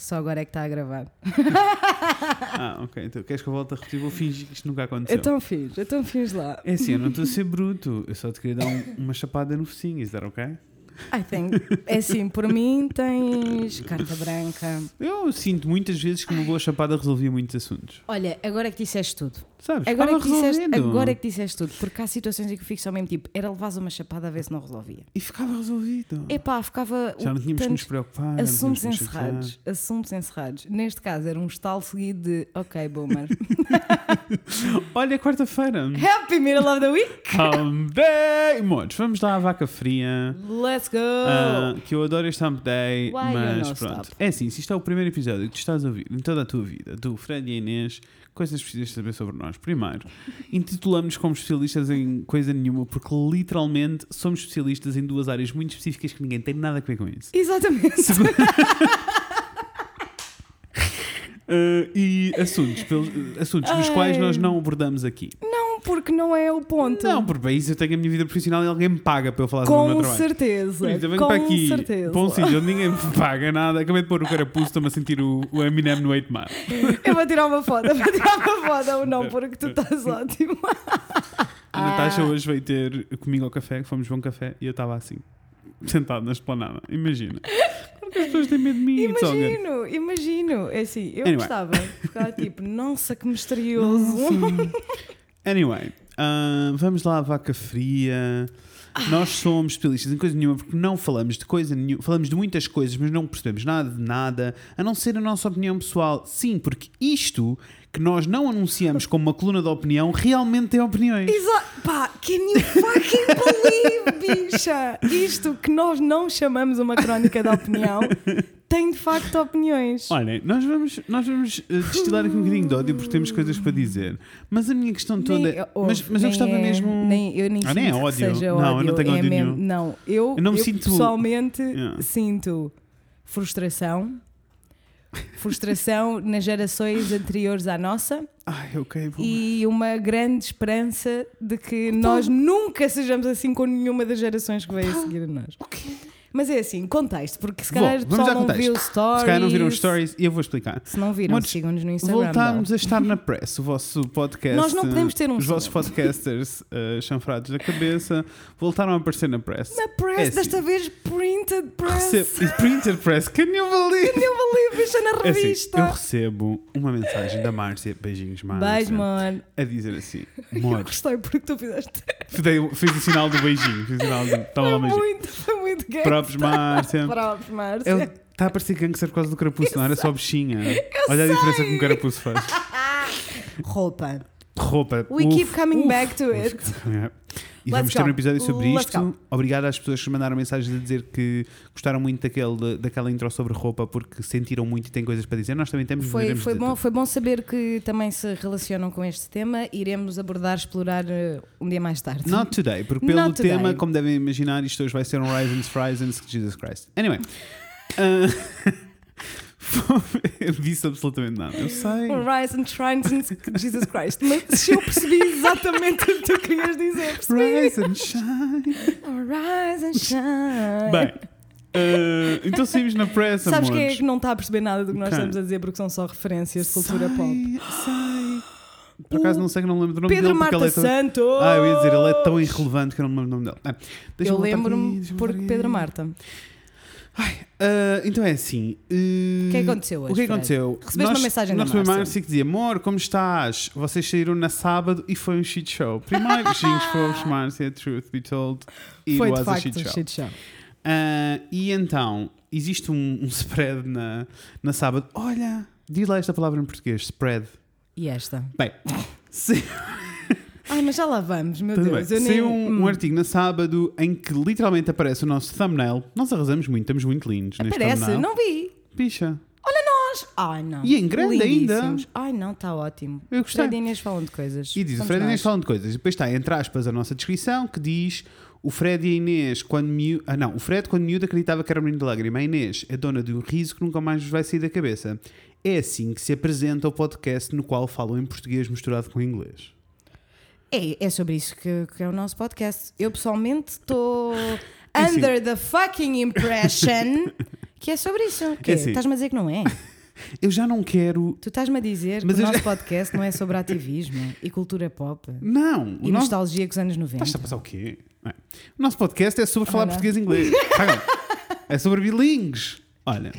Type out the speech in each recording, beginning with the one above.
Só agora é que está a gravar. Ah, ok. Então queres que eu volte a repetir? Vou fingir que isto nunca aconteceu. Então fiz, então fiz lá. É assim, eu não estou a ser bruto. Eu só te queria dar um- uma chapada no focinho. Is that ok? I think. É assim, por mim tens carta branca. Eu sinto muitas vezes que uma boa chapada resolvia muitos assuntos. Olha, agora é que disseste tudo. Sabes? Agora é, que disseste, agora é que disseste tudo. Porque há situações em que eu fico só mesmo tipo, era levar uma chapada a ver se não resolvia. E ficava resolvido. Epá, ficava. Já não tínhamos que nos preocupar. Assuntos chatear. encerrados, assuntos encerrados. Neste caso era um estalo seguido de ok, boomer. Olha, quarta-feira. Happy middle of the week! Hump Day! Modos, vamos lá à vaca fria. Let's go! Ah, que eu adoro este Hump Day, Why mas pronto. stop? É assim, se isto é o primeiro episódio que tu estás a ouvir em toda a tua vida, do Fred e Inês, coisas que precisas saber sobre nós. Primeiro, intitulamos-nos como especialistas em coisa nenhuma, porque literalmente somos especialistas em duas áreas muito específicas que ninguém tem nada a ver com isso. Exatamente. Ah, e assuntos, pelos, assuntos nos Ai. quais nós não abordamos aqui. Não, porque não é o ponto. Não, porque para isso eu tenho a minha vida profissional e alguém me paga para eu falar sobre o meu trabalho. certeza. Por isso, eu venho com para aqui, certeza. para um sítio onde ninguém me paga nada. Acabei de pôr o carapuço, estou-me a sentir o, o Eminem no 8 Mar. Eu vou tirar uma foto, vou tirar uma foto ou não, porque tu estás ótimo. A Natasha hoje veio ter comigo ao café, fomos um café e eu estava assim, sentado na esplanada. Imagina. Porque as pessoas têm medo de mim. Imagino, imagino. É assim, eu Anyway. gostava ficar tipo, nossa, que misterioso. Nossa. Anyway, ah, vamos lá à vaca fria. Nós somos especialistas em coisa nenhuma porque não falamos de coisa nenhuma, falamos de muitas coisas, mas não percebemos nada de nada, a não ser a nossa opinião pessoal. Sim, porque isto que nós não anunciamos como uma coluna de opinião realmente tem opiniões. Exato. Pá, can you fucking believe, bicha? Isto que nós não chamamos uma crónica da opinião tem de facto opiniões. Olhem, nós vamos, nós vamos eh, destilar aqui um bocadinho de ódio porque temos coisas para dizer. Mas a minha questão toda. Nem- é- ouve, mas, mas eu gostava é- mesmo. Nem, eu nem Ah, nem é ódio. Não, eu ódio. não tenho é ódio mesmo, nenhum. Não, eu, Eu não me eu sinto- pessoalmente Yeah. sinto frustração. Frustração nas gerações anteriores à nossa Ai, ok, vou. e uma grande esperança de que nós nunca sejamos assim com nenhuma das gerações que veio a seguir a nós. Mas é assim, contexto, porque se Vou, calhar vamos pessoal não viu stories. Se calhar não viram os stories e eu vou explicar. Se não viram, sigam-nos no Instagram. Voltámos a estar na press, o vosso podcast. Nós não podemos ter um Os vossos podcasters uh, chanfrados da cabeça voltaram a aparecer na press. Na press, É assim. desta vez printed press. Recebo, printed press, can you believe? Eu believe, bicha na É assim, revista. eu recebo uma mensagem da Márcia, beijinhos, Márcia, Beijo, mano. a dizer assim: Eu Mor, gostei porque tu fizeste. Dei- fiz o sinal do beijinho, fiz o sinal do. Toma lá beijinho. muito, foi muito gay. Próprios, Márcia. Próprios, Márcia. Ele está a parecer gangster por causa do carapuço, não era só bichinha. Olha a diferença que um carapuço faz. Roupa. Roupa. We uf, keep coming uf, back to uf. it. E Let's vamos ter um episódio sobre Let's isto. go. Obrigado às pessoas que mandaram mensagens a dizer que gostaram muito daquele, daquela intro sobre roupa porque sentiram muito e têm coisas para dizer. Nós também temos Foi, foi, bom, tudo. foi bom saber que também se relacionam com este tema. Iremos abordar, explorar uh, um dia mais tarde. Not today, porque pelo Not today. tema, como devem imaginar, isto hoje vai ser um Rising Frisons Jesus Christ. Anyway. ah, eu disse absolutamente nada. Eu sei. Rise and shine since Jesus Christ. Mas eu percebi exatamente o que tu querias dizer. Rise and shine. Rise and shine. Bem, ah, então saímos na press, Sabes quem é que não está a perceber nada do que nós Quem? estamos a dizer porque são só referências de cultura Sei, pop? Sei. Por acaso não sei que não me lembro do nome Pedro dele porque Marta ele é tão... Santos! Ah, eu ia dizer, ele é tão irrelevante que eu não me lembro do nome dele. Ah, Eu lembro-me porque Pedro aqui. Marta. Ah, então é assim. uh, O que é que aconteceu hoje, O que é aconteceu? Recebeste uma mensagem nós da Márcia. Márcia que dizia: Amor, como estás? Vocês saíram na sábado e foi um shit show. Primeiro, beijinhos fofos, Márcia, truth be told. It Foi was de a facto shit um show. shit show. Ah, e então, existe um, um spread na, na sábado. Olha, diz lá esta palavra em português: spread. E esta? Bem, se, Ai, mas já lá vamos, meu tudo bem. Deus. Eu nem... Saiu um, um artigo na sábado em que literalmente aparece o nosso thumbnail. Nós arrasamos muito, estamos muito lindos neste Aparece, thumbnail. não vi. Picha. Ai, não. E em grande ainda. Ai, não, está ótimo. Eu gostei. Fred e Inês falam de coisas. E diz, o Fred e Inês nós. falam de coisas. Depois está, entre aspas, a nossa descrição que diz o Fred e a Inês, quando miúdo... Ah não, o Fred quando miúdo acreditava que era o menino da lágrima. A Inês é dona de um riso que nunca mais vos vai sair da cabeça. É assim que se apresenta o podcast no qual falam em português misturado com inglês. É, é sobre isso que, que é o nosso podcast. Eu pessoalmente estou under the fucking impression Que é sobre isso. Que É é? assim. Estás-me a dizer que não é? Eu já não quero. Tu estás-me a dizer Mas que o eu já- nosso podcast não é sobre ativismo e cultura pop Não, e nosso. nostalgia com os anos 90. Estás a passar o quê? É. O nosso podcast é sobre falar não. português e inglês. É sobre bilingues. Olha,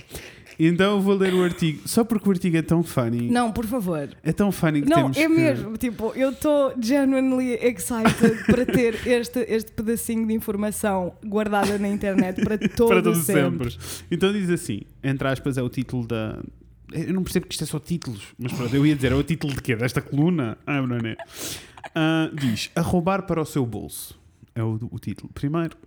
então eu vou ler o artigo, só porque o artigo é tão funny. Não, por favor. É tão funny que Não, temos é que- mesmo. Tipo, eu estou genuinely excited para ter este, este pedacinho de informação guardada na internet para todo, para todos sempre. sempre. Então diz assim, entre aspas, é o título da. Eu não percebo que isto é só títulos, mas pronto, eu ia dizer, é o título de quê? Desta coluna? Ah, não é? Ah, diz, a roubar para o seu bolso. É o, o título. Primeiro,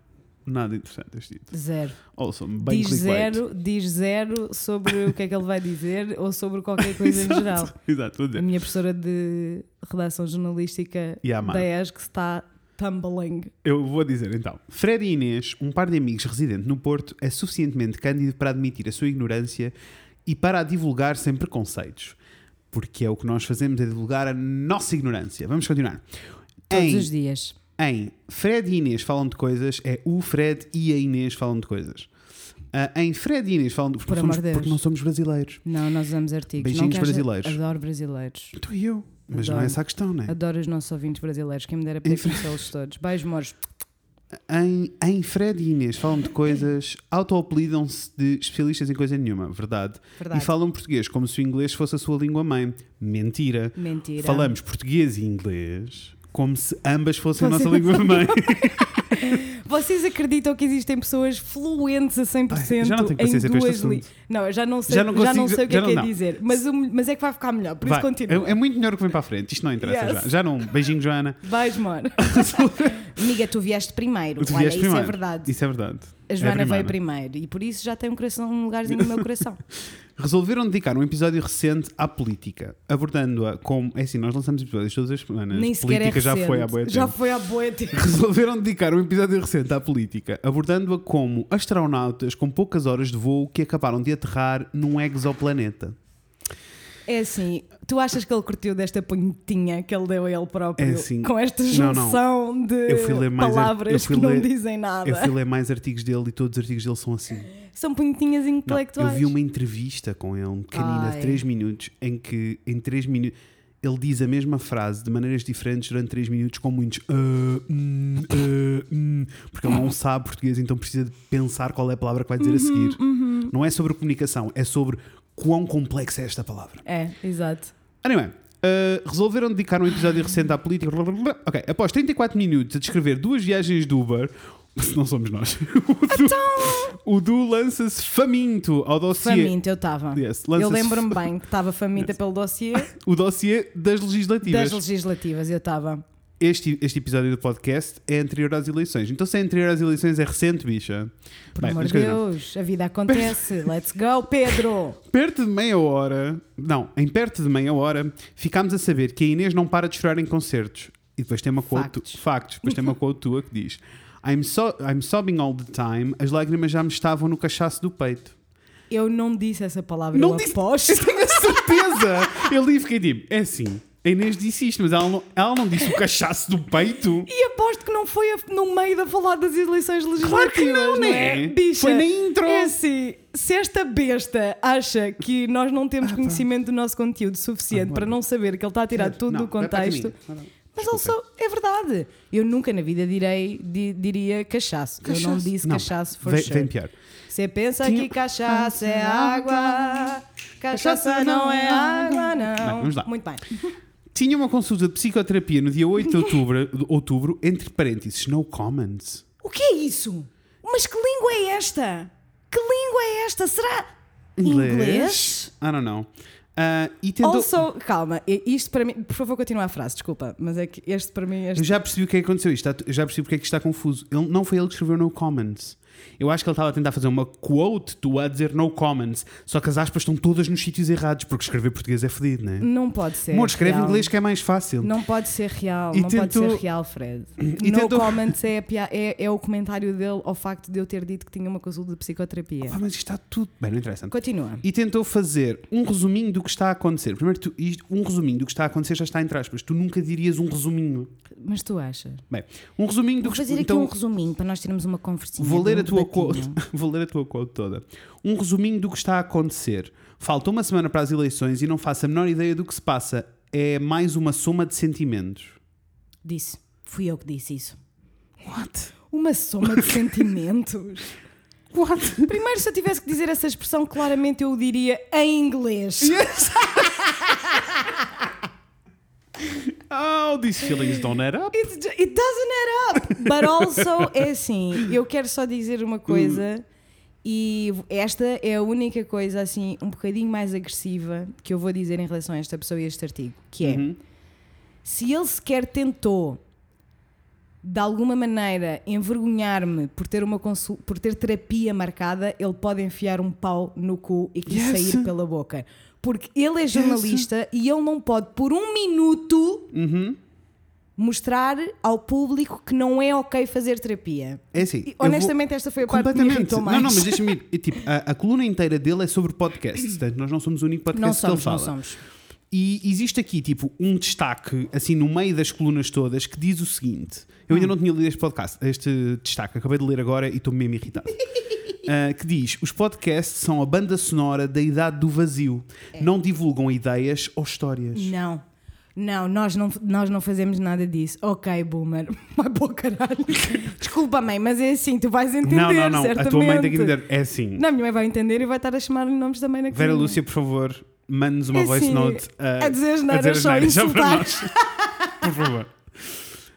nada interessante este título. Zero. Also, bem Diz clickbait. zero, diz zero sobre o que é que ele vai dizer ou sobre qualquer coisa em geral. Exato, vou A dizer. minha professora de redação jornalística da ESC está tumbling. Eu vou dizer então. Fred e Inês, um par de amigos residente no Porto, é suficientemente cândido para admitir a sua ignorância e para a divulgar sem preconceitos. Porque é o que nós fazemos, é divulgar a nossa ignorância. Vamos continuar. Todos Em- os dias. Em Fred e Inês falam de coisas, é o Fred e a Inês falam de coisas. Ah, em Fred e Inês falam de porque, Por somos, porque não somos brasileiros. Não, nós usamos artigos. Beijinhos não haja- brasileiros. Adoro brasileiros. Então e eu. Mas não é Adoro. essa a questão, não é? Adoro os nossos ouvintes brasileiros. Quem me dera poder conhecê-los todos. Beijo, mores. Em, em Fred e Inês falam de coisas, auto-apelidam-se de especialistas em coisa nenhuma, verdade. Verdade. E falam português como se o inglês fosse a sua língua mãe. Mentira. Mentira. Falamos português e inglês como se ambas fossem a nossa língua mãe. Vocês acreditam que existem pessoas fluentes a 100% Ai, já não tenho em duas línguas? Não, eu já não sei, Já já não não, consigo- sei o que já é que é não dizer. Mas, o- mas é que vai ficar melhor, por Vai. isso continua. É, é muito melhor o que vem para a frente. Isto não interessa Yes. já. Já não. Beijinho, Joana. Vais, mano. Amiga, tu vieste primeiro. Tu Olha, vieste isso é primeiro. verdade. Isso é verdade. A Joana é veio primeiro e por isso já tem um, coração, um lugarzinho no meu coração. Resolveram dedicar um episódio recente à política, abordando-a como. É assim, nós lançamos episódios todas as semanas. Nem sequer é política já recente. foi há boa Já foi boa tempo. Resolveram dedicar um episódio recente à política, abordando-a como astronautas com poucas horas de voo que acabaram de aterrar num exoplaneta. É assim, tu achas que ele curtiu desta pontinha que ele deu a ele próprio? É assim, com esta não, não. junção de ler palavras que não ler- dizem nada. Eu fui ler mais artigos dele e todos os artigos dele são assim. São pontinhas Não, eu intelectuais. vi uma entrevista com ele, pequenina, Ai. de 3 minutos, em que em 3 minutos ele diz a mesma frase de maneiras diferentes durante 3 minutos, com muitos "ah, hum, ah, hum", porque ele não sabe português, então precisa de pensar qual é a palavra que vai dizer a Uhum, seguir. Não é sobre comunicação, é sobre quão complexa é esta palavra. É, exato. Anyway, uh, resolveram dedicar um episódio recente à política. Ok, após 34 minutos a descrever duas viagens de Uber, se não somos nós, o Du, o Du lança-se faminto ao dossiê. Faminta, eu estava. Yes, eu lembro-me bem que estava faminta pelo dossiê O dossiê das legislativas. das legislativas, eu estava. Este, este episódio do podcast é anterior às eleições. Então, se é anterior às eleições, é recente, bicha. Por Bem, amor de coisa não. Deus, a vida acontece. Let's go, Pedro! Perto de meia hora, não, em perto de meia hora, ficámos a saber que a Inês não para de chorar em concertos. E depois tem uma quote, Factos. factos, depois tem uma quote tua que diz: I'm, so, I'm sobbing all the time, as lágrimas já me estavam no cachaço do peito. Eu não disse essa palavra, Não eu disse- aposto. Eu tenho a certeza! Eu li e fiquei tipo: é assim, a Inês disse isto, mas ela não, ela não disse o cachaço do peito. E aposto que não foi a- no meio da falar das eleições legislativas. Claro que não, né? Bicha, Foi na intro. É assim, se esta besta acha que nós não temos conhecimento do nosso conteúdo suficiente Ah, para não saber que ele está a tirar tudo Não, do contexto. Não, não. Mas ele só, é verdade. Eu nunca na vida direi, di- diria cachaço. Eu não Cachaço. disse Não, cachaço for vem, sure. vem pior. Você pensa Tinha- que cachaça é água, cachaça não é água, não. Bem, vamos lá. Muito bem. Tinha uma consulta de psicoterapia no dia 8 de outubro, de outubro entre parênteses, no comments. O que é isso? Mas que língua é esta? Que língua é esta? Será inglês? I don't know. Ah, e tentou... Also, calma, isto para mim, por favor, continua a frase, desculpa, mas é que este para mim, este Eu já percebi o que é que aconteceu. Isto já percebi porque é que isto está confuso. Ele, não foi ele que escreveu no comments. Eu acho que ele estava a tentar fazer uma quote do a dizer no comments, só que as aspas estão todas nos sítios errados, porque escrever português é fedido, não é? não pode ser. Amor, escreve real. inglês que é mais fácil. Não pode ser real, E não pode ser real, Fred. E no tentou- comments é, pia- é, é o comentário dele ao facto de eu ter dito que tinha uma consulta de psicoterapia. Ah, mas isto está tudo. Bem, não interessa. Continua. E tentou fazer um resuminho do que está a acontecer. Primeiro, tu, um resuminho do que está a acontecer já está entre aspas. Tu nunca dirias um resuminho. Mas tu achas? Bem, um resuminho do Vou que fazer aqui então, um resuminho para nós termos uma conversinha. Vou ler a tua quote. Vou ler a tua quote toda. Um resuminho do que está a acontecer. Falta uma semana para as eleições e não faço a menor ideia do que se passa. É mais uma soma de sentimentos. Disse. Fui eu que disse isso. What? Uma soma de sentimentos. What? Primeiro, se eu tivesse que dizer essa expressão, claramente eu o diria em inglês. Oh, these feelings don't add up. It, it doesn't add up. But also, é assim, eu quero só dizer uma coisa. E esta é a única coisa assim um bocadinho mais agressiva que eu vou dizer em relação a esta pessoa e a este artigo, que é Uhum. se ele sequer tentou de alguma maneira envergonhar-me por ter uma por ter terapia marcada, ele pode enfiar um pau no cu e que Yes. sair pela boca. Porque ele é jornalista e ele não pode por um minuto Uhum. mostrar ao público que não é ok fazer terapia. É assim. E, eu vou- honestamente, esta foi a parte que me irritou Não, mais. não, mas deixa-me ir. Tipo, a, a coluna inteira dele é sobre podcasts. Portanto, nós não somos o único podcast Não que ele fala. não somos. E existe aqui, tipo, um destaque, assim, no meio das colunas todas, que diz o seguinte: eu Hum. ainda não tinha lido este podcast, este destaque, acabei de ler agora e estou mesmo irritado. Ah, que diz: os podcasts são a banda sonora da idade do vazio, É. não divulgam ideias ou histórias. Não. Não, nós não, nós não fazemos nada disso. Ok, boomer. Para o caralho. Desculpa, mãe, mas é assim, tu vais entender, Não, não, não. certamente. A tua mãe tem que entender. É assim. Não, a minha mãe vai entender e vai estar a chamar nomes também na Vera. Lúcia, por favor, mande-nos uma É voice assim, note a dizer só asneiras, só para nós. Por favor.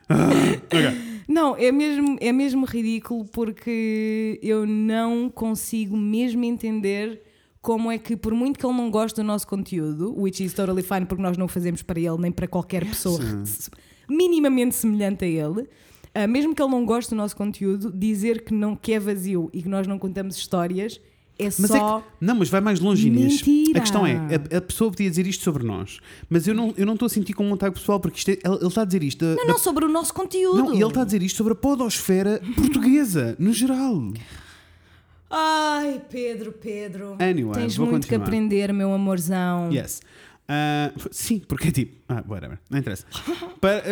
Ah, ok. Não, é mesmo, é mesmo ridículo porque eu não consigo mesmo entender como é que, por muito que ele não goste do nosso conteúdo, which is totally fine porque nós não o fazemos para ele nem para qualquer pessoa Yes. minimamente semelhante a ele, ah, mesmo que ele não goste do nosso conteúdo, dizer que, não, que é vazio e que nós não contamos histórias é Mas só. é que, não, mas vai mais longe, Inês. Mentira. A questão é, a, a pessoa podia dizer isto sobre nós, mas eu não eu não estou a sentir como um ataque pessoal, porque isto é- ele, ele está a dizer isto. da- Não, da- não, sobre o nosso conteúdo. não, e ele está a dizer isto sobre a podosfera portuguesa, no geral. Ai, Pedro, Pedro. Anyway, Tens muito que continuar. aprender, meu amorzão. Yes. Ah, sim, porque é tipo. Ah, whatever, não interessa. Para-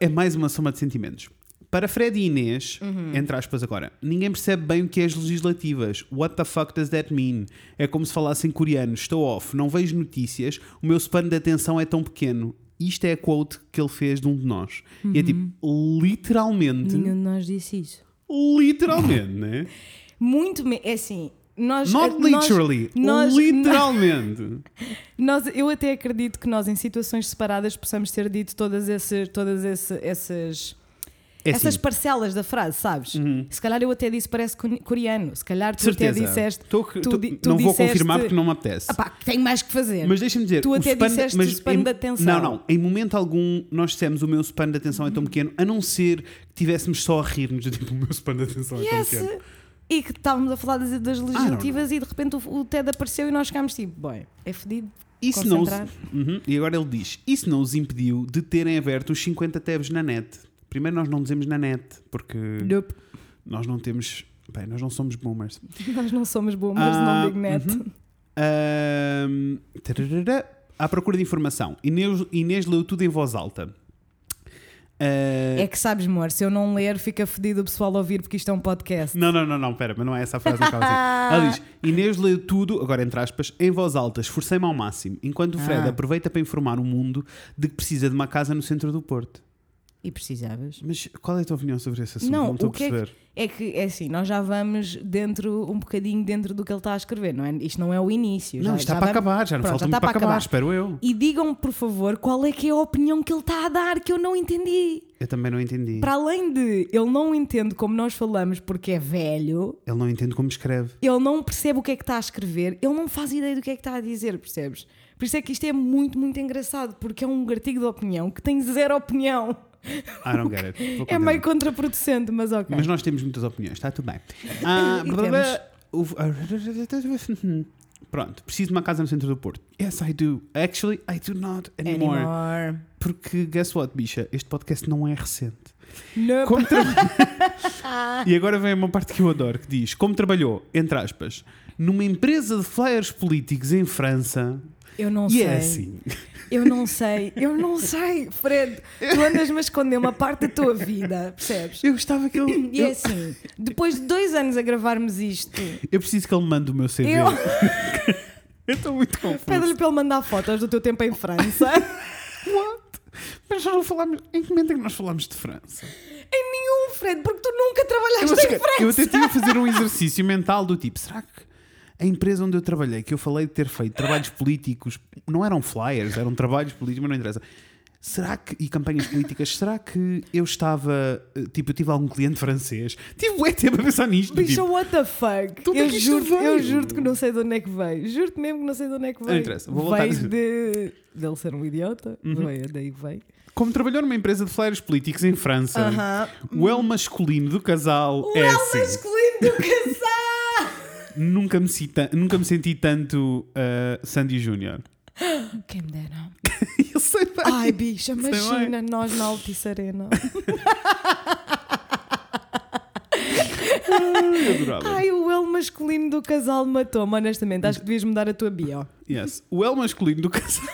é mais uma soma de sentimentos. Para Fred e Inês, Uhum. entre aspas agora, ninguém percebe bem o que é as legislativas. What the fuck does that mean? É como se falassem coreano. Estou off, não vejo notícias, o meu span de atenção é tão pequeno. Isto é a quote que ele fez de um de nós. E é tipo, literalmente, Nenhum de nós disse isso. literalmente, né? Muito. Me... É assim. Nós, Not nós- literally, nós- literalmente. Nós, eu até acredito que nós, em situações separadas, possamos ter dito todas, esse, todas esse- essas, É essas assim, parcelas da frase, sabes? Se calhar eu até disse parece co- coreano. Se calhar tu certeza. até disseste. Tô- tu tô- tu não vou disseste- confirmar porque não me apetece. Ah pá, tenho mais que fazer. Mas deixa-me dizer, Tu até span, disseste mas o span em- de atenção. Não, não, em momento algum nós dissemos o meu span de atenção é tão pequeno, a não ser que tivéssemos só a rir-nos tipo, o meu span de atenção é tão pequeno. E que estávamos a falar das, das legislativas e de repente o, o TED apareceu e nós ficámos tipo, boy, é fedido. Isso não os. Uhum, e agora ele diz: Isso não os impediu de terem aberto os 50 tabs na net. Primeiro, nós não dizemos na net, porque Nope. nós não temos. Bem, nós não somos boomers. Nós não somos boomers, Ah, não big net. uhum. Ahm, tararara, à procura de informação. Inês, Inês leu tudo em voz alta. Ah, É que sabes, amor, se eu não ler, fica fedido o pessoal a ouvir porque isto é um podcast. Não, não, não, não, pera, mas não é essa a frase que. Ela diz: Inês leu tudo, agora entre aspas, em voz alta, esforcei-me ao máximo, enquanto o Fred Ah. aproveita para informar o mundo de que precisa de uma casa no centro do Porto. E precisavas? Mas qual é a tua opinião sobre esse assunto? Não, Não, estou o a que é que- perceber. É que, é assim, nós já vamos dentro, um bocadinho dentro do que ele está a escrever, não é? Isto não é o início. Não, já, isto está já para vamos- acabar, já não Pronto, falta já muito para acabar, acabar. espero eu. E digam-me, por favor, qual é que é a opinião que ele está a dar que eu não entendi. Eu também não entendi. Para além de ele não entende como nós falamos porque é velho, Ele não entende como escreve. ele não percebe o que é que está a escrever, ele não faz ideia do que é que está a dizer, percebes? Por isso é que isto é muito, muito engraçado, porque é um artigo de opinião que tem zero opinião. I don't get it. É meio contraproducente, mas ok. Mas nós temos muitas opiniões, está tudo bem. Ah, Pronto, preciso de uma casa no centro do Porto. Yes, I do. Actually, I do not anymore. Anymore. Porque, guess what, bicha? Este podcast não é recente. Nope. Como tra- e agora vem uma parte que eu adoro, que diz, como trabalhou, entre aspas, numa empresa de flyers políticos em França, Eu não e sei. é assim. Eu não sei, eu não sei, Fred. Tu andas-me a esconder uma parte da tua vida, percebes? Eu gostava que ele. E é Eu, assim, depois de dois anos a gravarmos isto, eu preciso que ele me mande o meu CV. eu Eu estou muito confuso. pede-lhe para ele mandar fotos do teu tempo em França. What? Mas nós não falámos. Em que momento é que nós falámos de França? em nenhum, Fred, porque tu nunca Eu, trabalhaste acho em França. eu até tive a fazer um exercício mental do tipo: será que a empresa onde eu trabalhei, que eu falei de ter feito trabalhos políticos, não eram flyers, eram trabalhos políticos, mas não interessa. Será que, e campanhas políticas, será que eu estava, eh, tipo, eu tive algum cliente francês? Tive bué tempo a pensar nisto. Bicho, tipo, what the fuck? É Eu juro, eu juro que não sei de onde é que veio. Juro-te mesmo que não sei de onde é que veio. Não interessa, vou voltar veio de dele ser um idiota. Uhum. Veio, daí veio. como trabalhou numa empresa de flyers políticos em França, Aham. o El masculino do casal O é El assim. masculino do casal! Nunca me, cita, nunca me senti tanto uh, Sandy Júnior. Quem me dera. Eu sei bem. Ai, bicha, imagina nós na Altice Arena. Ai, o El masculino do casal matou-me, honestamente. Acho que devias mudar a tua bio. Yes. O El masculino do casal.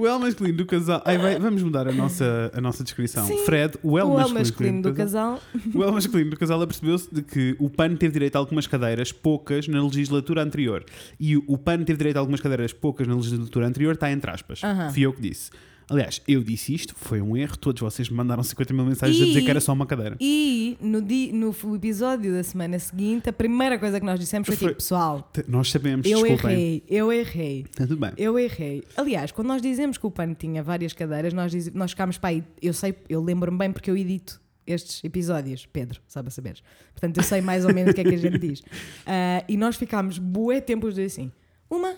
O El masculino do casal. Ai, vai- vamos mudar a nossa, a nossa descrição. Sim. Fred, o El o El masculino, masculino do casal. O El masculino do casal apercebeu-se de que o PAN teve direito a algumas cadeiras, poucas, na legislatura anterior. E o PAN teve direito a algumas cadeiras, poucas, na legislatura anterior, está entre aspas. Aham. Fui eu que disse. Aliás, eu disse isto, foi um erro. Todos vocês me mandaram 50 mil mensagens a dizer E- que era só uma cadeira. E no, di, no episódio da semana seguinte, a primeira coisa que nós dissemos foi, Foi- tipo, pessoal, Nós sabemos, eu desculpem. errei, eu errei. Está tudo bem. Eu errei. Aliás, quando nós dizemos que o PAN tinha várias cadeiras, nós, diz, nós ficámos para aí. Eu sei, eu lembro-me bem porque eu edito estes episódios, Pedro, sabe a saberes. Portanto, eu sei mais ou menos o que é que a gente diz. Ah, e nós ficámos bué tempo os dois assim. Uma,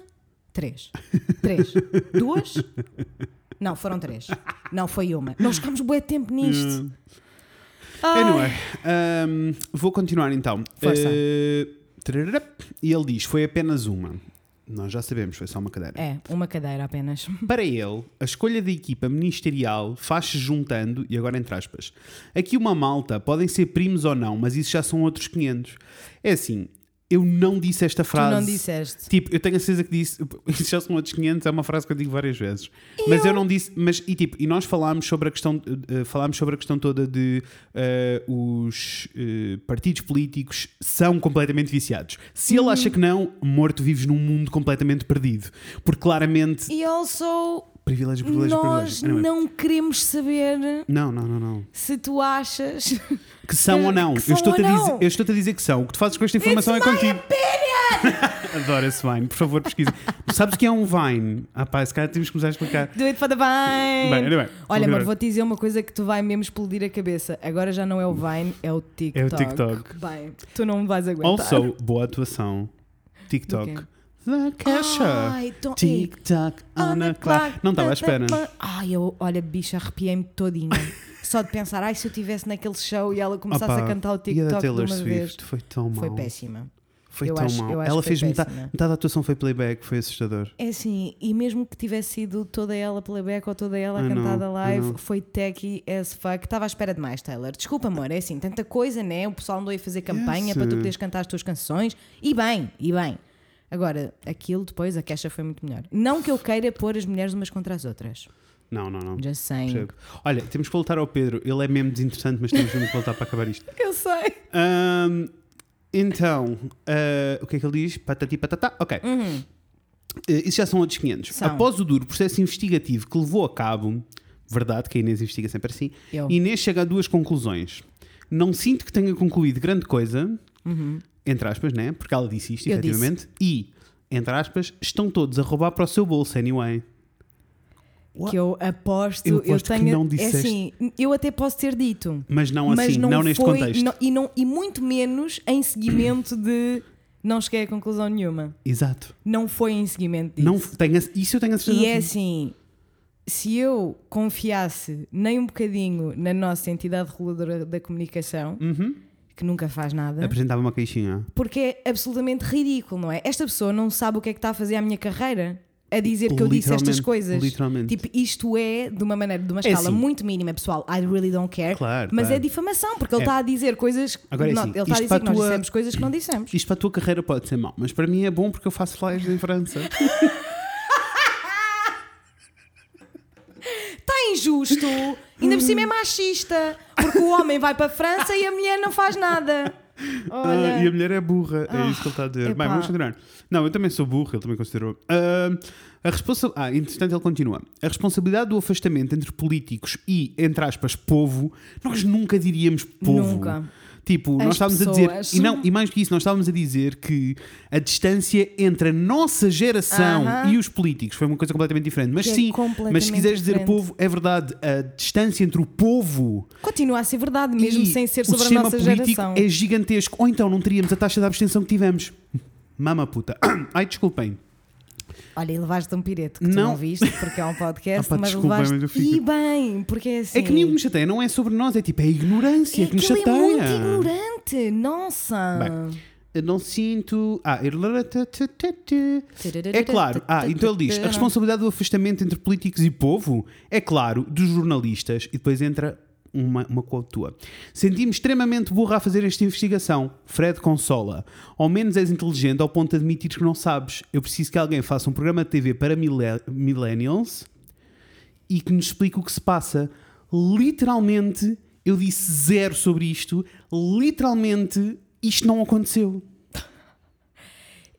três. Três. Duas? Não, foram três. Não, foi uma. Nós ficámos bué tempo nisto. Ai. Anyway, um, vou continuar então. Força. Tarará. e ele diz: foi apenas uma. Nós já sabemos, foi só uma cadeira. É, uma cadeira apenas. Para ele, a escolha da equipa ministerial faz-se juntando, e agora entre aspas, aqui uma malta, podem ser primos ou não, mas isso já são outros 500. É assim, eu não disse esta Tu frase. não disseste. Tipo, eu tenho a certeza que disse, isso já são outros 500, é uma frase que eu digo várias vezes. Mas eu não disse, mas e tipo, e nós falámos sobre a questão, eh, falámos sobre a questão toda de eh, os eh, partidos políticos são completamente viciados. Se ele acha que não, morto vives num mundo completamente perdido. Porque claramente, E also, privilégio, privilégio, nós privilégio. Não queremos saber Não, não, não, não. se tu achas. Que são ou não. eu estou-te ou a dizer, eu estou a dizer que são. O que tu fazes com esta informação It's é contigo. Adoro esse Vine, por favor, pesquisa. Sabes o que é um Vine? Ah, pá, se calhar temos que começar a explicar. Do it for the Vine! Bem, anyway, Olha, amor, vou-te dizer uma coisa que tu vai mesmo explodir a cabeça. Agora já não é o Vine, é o TikTok. É o TikTok. Bem, tu não me vais aguentar. Also, boa atuação. TikTok. Quê? The Kesha. Ai, então, TikTok on a clock. Não estava à espera. Ai, eu, olha, bicha, arrepiei-me todinha. Só de pensar, ai, se eu estivesse naquele show e ela começasse Opa, a cantar o e a da TikTok de Taylor uma vez. Swift foi tão mal. Foi péssima. Foi Eu tão acho- mal. Ela fez metade, metade da atuação foi playback, foi assustador. É assim, e mesmo que tivesse sido toda ela playback ou toda ela I know, cantada I live, know. foi techy as fuck. Estava à espera demais, Taylor. Desculpa, amor, é assim, tanta coisa, né? O pessoal andou a fazer campanha Yes. para tu poderes cantar as tuas canções. E bem, e bem. Agora, aquilo depois, a Kesha foi muito melhor. Não que eu queira pôr as mulheres umas contra as outras. Não, não, não. Saying. Percebo. Olha, temos que voltar ao Pedro. Ele é mesmo desinteressante, mas temos mesmo que voltar para acabar isto. Eu sei. Ahm, então, ah, o que é que ele diz? Patati patatá. Ok. Uhum. Eh, isso já são outros 500. São. Após o duro processo investigativo que levou a cabo, verdade que a Inês investiga sempre assim, Eu. Inês chega a duas conclusões. Não sinto que tenha concluído grande coisa, entre aspas, né? Porque ela disse isto, Eu efetivamente, e, entre aspas, estão todos a roubar para o seu bolso, anyway. Que eu aposto, Eu eu, aposto que tenho. não é disseste. assim, eu até posso ter dito. Mas não mas assim, não, não, neste foi, contexto. não- e, não, e muito menos em seguimento de. Não cheguei a conclusão nenhuma. Exato. Não foi em seguimento disso. Não, tenho, isso eu tenho a certeza. E é assim, se eu confiasse nem um bocadinho na nossa entidade reguladora da comunicação, Uhum. Que nunca faz nada, Apresentava uma queixinha. porque é absolutamente ridículo, não é? Esta pessoa não sabe o que é que está a fazer à minha carreira. A dizer que eu disse estas coisas. literalmente. Tipo, isto é de uma maneira, de uma É escala assim. muito mínima, pessoal. I really don't care. Claro, mas claro. é difamação, porque ele É. está a dizer coisas. Agora é não, assim, ele está a dizer que a nós tua- dissemos coisas que não dissemos. Isto para a tua carreira pode ser mau, mas para mim é bom porque eu faço flyers em França. justo. Ainda por cima é machista. Porque o homem vai para a França e a mulher não faz nada. Olha. Ah, e a mulher é burra, é isso que ele está a dizer. epá. Bem, vamos continuar. Não, eu também sou burro, ele também considerou. Ah, a responsa... Ah, entretanto, ele continua. A responsabilidade do afastamento entre políticos e, entre aspas, povo, nós nunca diríamos povo. Nunca. Tipo, As nós estávamos a dizer. pessoas. E, não, e mais do que isso, nós estávamos a dizer que a distância entre a nossa geração Aham. e os políticos foi uma coisa completamente diferente. Mas Que é sim, mas completamente se quiseres dizer diferente. povo, é verdade. A distância entre o povo Continua a ser verdade, mesmo sem ser sobre a nossa geração. é gigantesco. Ou então não teríamos a taxa de abstenção que tivemos. Mama puta. Ai, desculpem. Olha, e levaste um pirete que tu Não. não viste, porque é um podcast, Ah, pá, mas desculpa, levaste. mas fico- E bem, porque é assim. É que nem me chateia, não é sobre nós, é tipo, é a ignorância É que me ele chateia. é muito ignorante. Nossa. Bem, Eu não sinto. Ah, é claro. Ah, então ele diz: a responsabilidade do afastamento entre políticos e povo é claro, dos jornalistas. E depois entra uma, uma quote tua. Sentimos extremamente burra a fazer esta investigação. Fred consola. Ao menos és inteligente ao ponto de admitir que não sabes. Eu preciso que alguém faça um programa de TV para mille- millennials e que nos explique o que se passa. Literalmente, eu disse zero sobre isto. Literalmente, isto não aconteceu.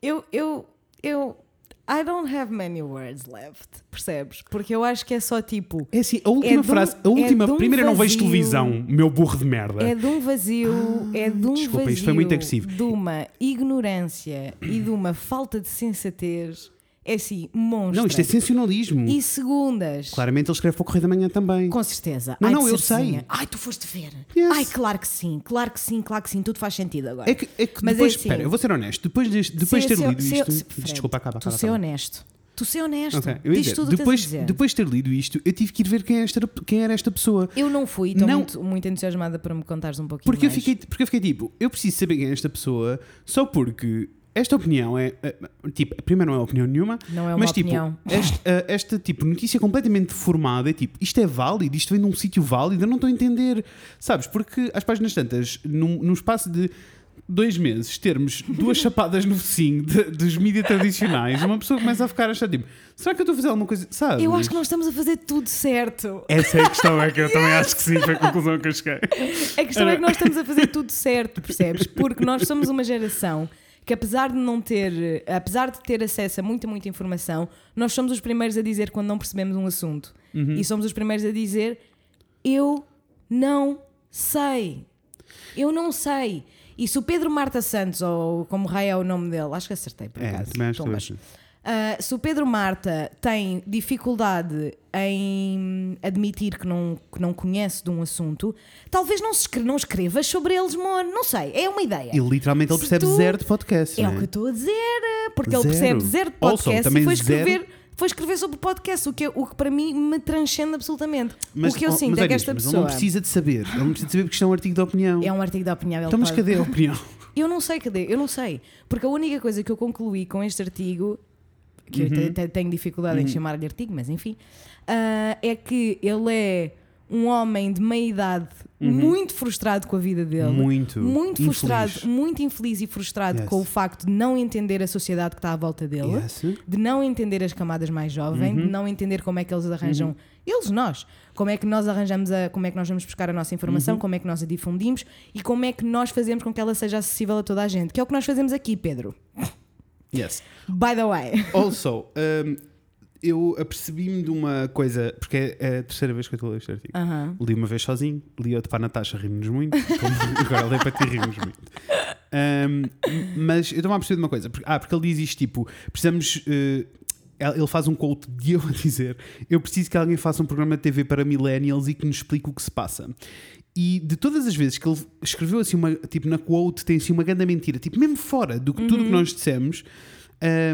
Eu, eu, eu. I don't have many words left, percebes? Porque eu acho que é só tipo. É assim, a última um- frase, a é última, de um primeiro eu não vejo televisão, meu burro de merda. É de um vazio, é de um desculpa, vazio, isto foi muito agressivo. de uma ignorância e de uma falta de sensatez. É assim, monstro. não, isto é sensacionalismo. E segundas. Claramente ele escreve para o Correio da Manhã também. Com certeza. Não, Ai, não, eu certezinha. sei. Ai, tu foste ver. Yes. Ai, claro que sim, claro que sim, claro que sim. Tudo faz sentido agora. É que, é que Mas é depois, assim, espera, eu vou ser honesto, depois, deste, depois de ter lido isto. Fred, desculpa, acaba, Tu ser honesto. Tu ser honesto. Ok, eu ia Diz tudo depois, depois de ter lido isto, eu tive que ir ver quem, é esta, quem era esta pessoa. Eu não fui, estou Não. muito, muito entusiasmada para me contares um pouquinho Porque eu, mais. fiquei, porque eu fiquei tipo, eu preciso saber quem é esta pessoa só porque esta opinião é. é, Tipo, primeiro não é opinião nenhuma, Não é uma mas opinião. tipo, esta, esta tipo, notícia completamente formada é tipo, isto é válido, isto vem de um sítio válido, eu não estou a entender. Sabes? Porque às páginas tantas, num, num espaço de dois meses, termos duas chapadas no focinho de- dos mídias tradicionais, uma pessoa começa a ficar a achar tipo, será que eu estou a fazer alguma coisa? Sabes? Eu acho que nós estamos a fazer tudo certo. Essa é a questão, é que eu também acho que sim, foi a conclusão que eu cheguei. A questão é que nós estamos a fazer tudo certo, percebes? Porque nós somos uma geração que apesar de não ter, apesar de ter acesso a muita, muita informação, nós somos os primeiros a dizer quando não percebemos um assunto. Uhum. E somos os primeiros a dizer eu não sei. Eu não sei. E se o Pedro Marta Santos, ou como raio é o nome dele, acho que acertei por É, acaso. também acho que Ah, se o Pedro Marta tem dificuldade em admitir que não, que não conhece de um assunto, talvez não, se escre- não escrevas sobre eles, amor. Não sei, é uma ideia. E literalmente ele Se percebe tu- zero de podcast. É o que eu estou a dizer, porque ele Zero. percebe zero de Also, podcast também e foi zero- escrever, foi escrever sobre podcast, o que, é- o que para mim me transcende absolutamente. Mas, o que eu oh, sinto mas é que esta pessoa. Ele não precisa de saber. Ele não precisa de saber porque isto é um artigo de opinião. É um artigo da opinião. ele Então, mas pode- cadê a opinião? Eu não sei cadê, eu não sei. Porque a única coisa que eu concluí com este artigo, que eu Uhum. te- te- tenho dificuldade em chamar-lhe artigo, mas enfim, ah, é que ele é um homem de meia idade muito frustrado com a vida dele. Uhum. Muito. Muito infeliz. frustrado, muito infeliz e frustrado Yes. com o facto de não entender a sociedade que está à volta dele, Yes. Uhum. de não entender as camadas mais jovens, de não entender como é que eles arranjam, eles, nós, como é que nós arranjamos a, como é que nós vamos buscar a nossa Uhum. informação, como é que nós a difundimos e como é que nós fazemos com que ela seja acessível a toda a gente, que é o que nós fazemos aqui, Pedro. Yes. By the way. Also, um, eu apercebi-me de uma coisa, porque é é a terceira vez que eu estou a ler este artigo. Aham. Li uma vez sozinho, li outro para a Natasha, rimos-nos muito. agora li para ti, rimos muito. Um, mas eu estou-me a perceber de uma coisa. Porque, ah, porque ele diz isto tipo: precisamos. eh, ele faz um quote de eu a dizer: Eu preciso que alguém faça um programa de TV para millennials e que nos explique o que se passa. E de todas as vezes que ele escreveu assim uma, tipo na quote, tem assim uma grande mentira, tipo mesmo fora do que tudo o que nós dissemos,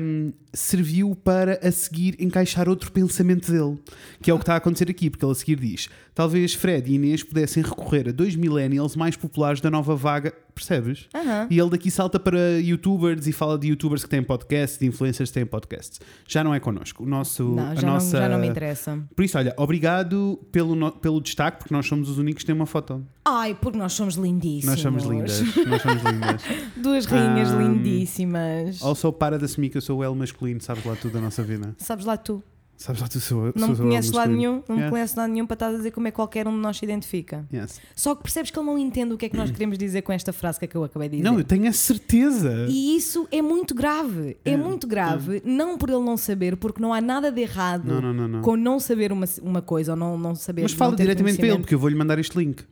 um, serviu para a seguir encaixar outro pensamento dele, que é o que está a acontecer aqui, porque ele a seguir diz: talvez Fred e Inês pudessem recorrer a dois millennials mais populares da nova vaga, percebes? Aham. E ele daqui salta para youtubers e fala de youtubers que têm podcasts, de influencers que têm podcasts. Já não é connosco. O nosso, Não, a já, nossa... não, já não me interessa. Por isso, olha, obrigado pelo, no- pelo destaque, porque nós somos os únicos que têm uma foto. Ai, porque nós somos lindíssimos. Nós somos lindas. Nós somos lindas. Duas rainhas Um, lindíssimas. Also, para de assumir que eu sou o L masculino, sabes lá tudo da nossa vida. Sabes lá tu. Sabes lá tu sou, Não me conheces masculino. nenhum, não me conheces lado nenhum para estar a dizer como é que qualquer um de nós se identifica. Yes. Só que percebes que ele não entende o que é que nós queremos dizer com esta frase que eu acabei de dizer. Não, eu tenho a certeza. E isso é muito grave. É, É, muito grave, não por ele não saber, porque não há nada de errado Não, não, não, com não saber uma, uma coisa ou não, não saber. Mas fala diretamente para ele, porque eu vou-lhe mandar este link.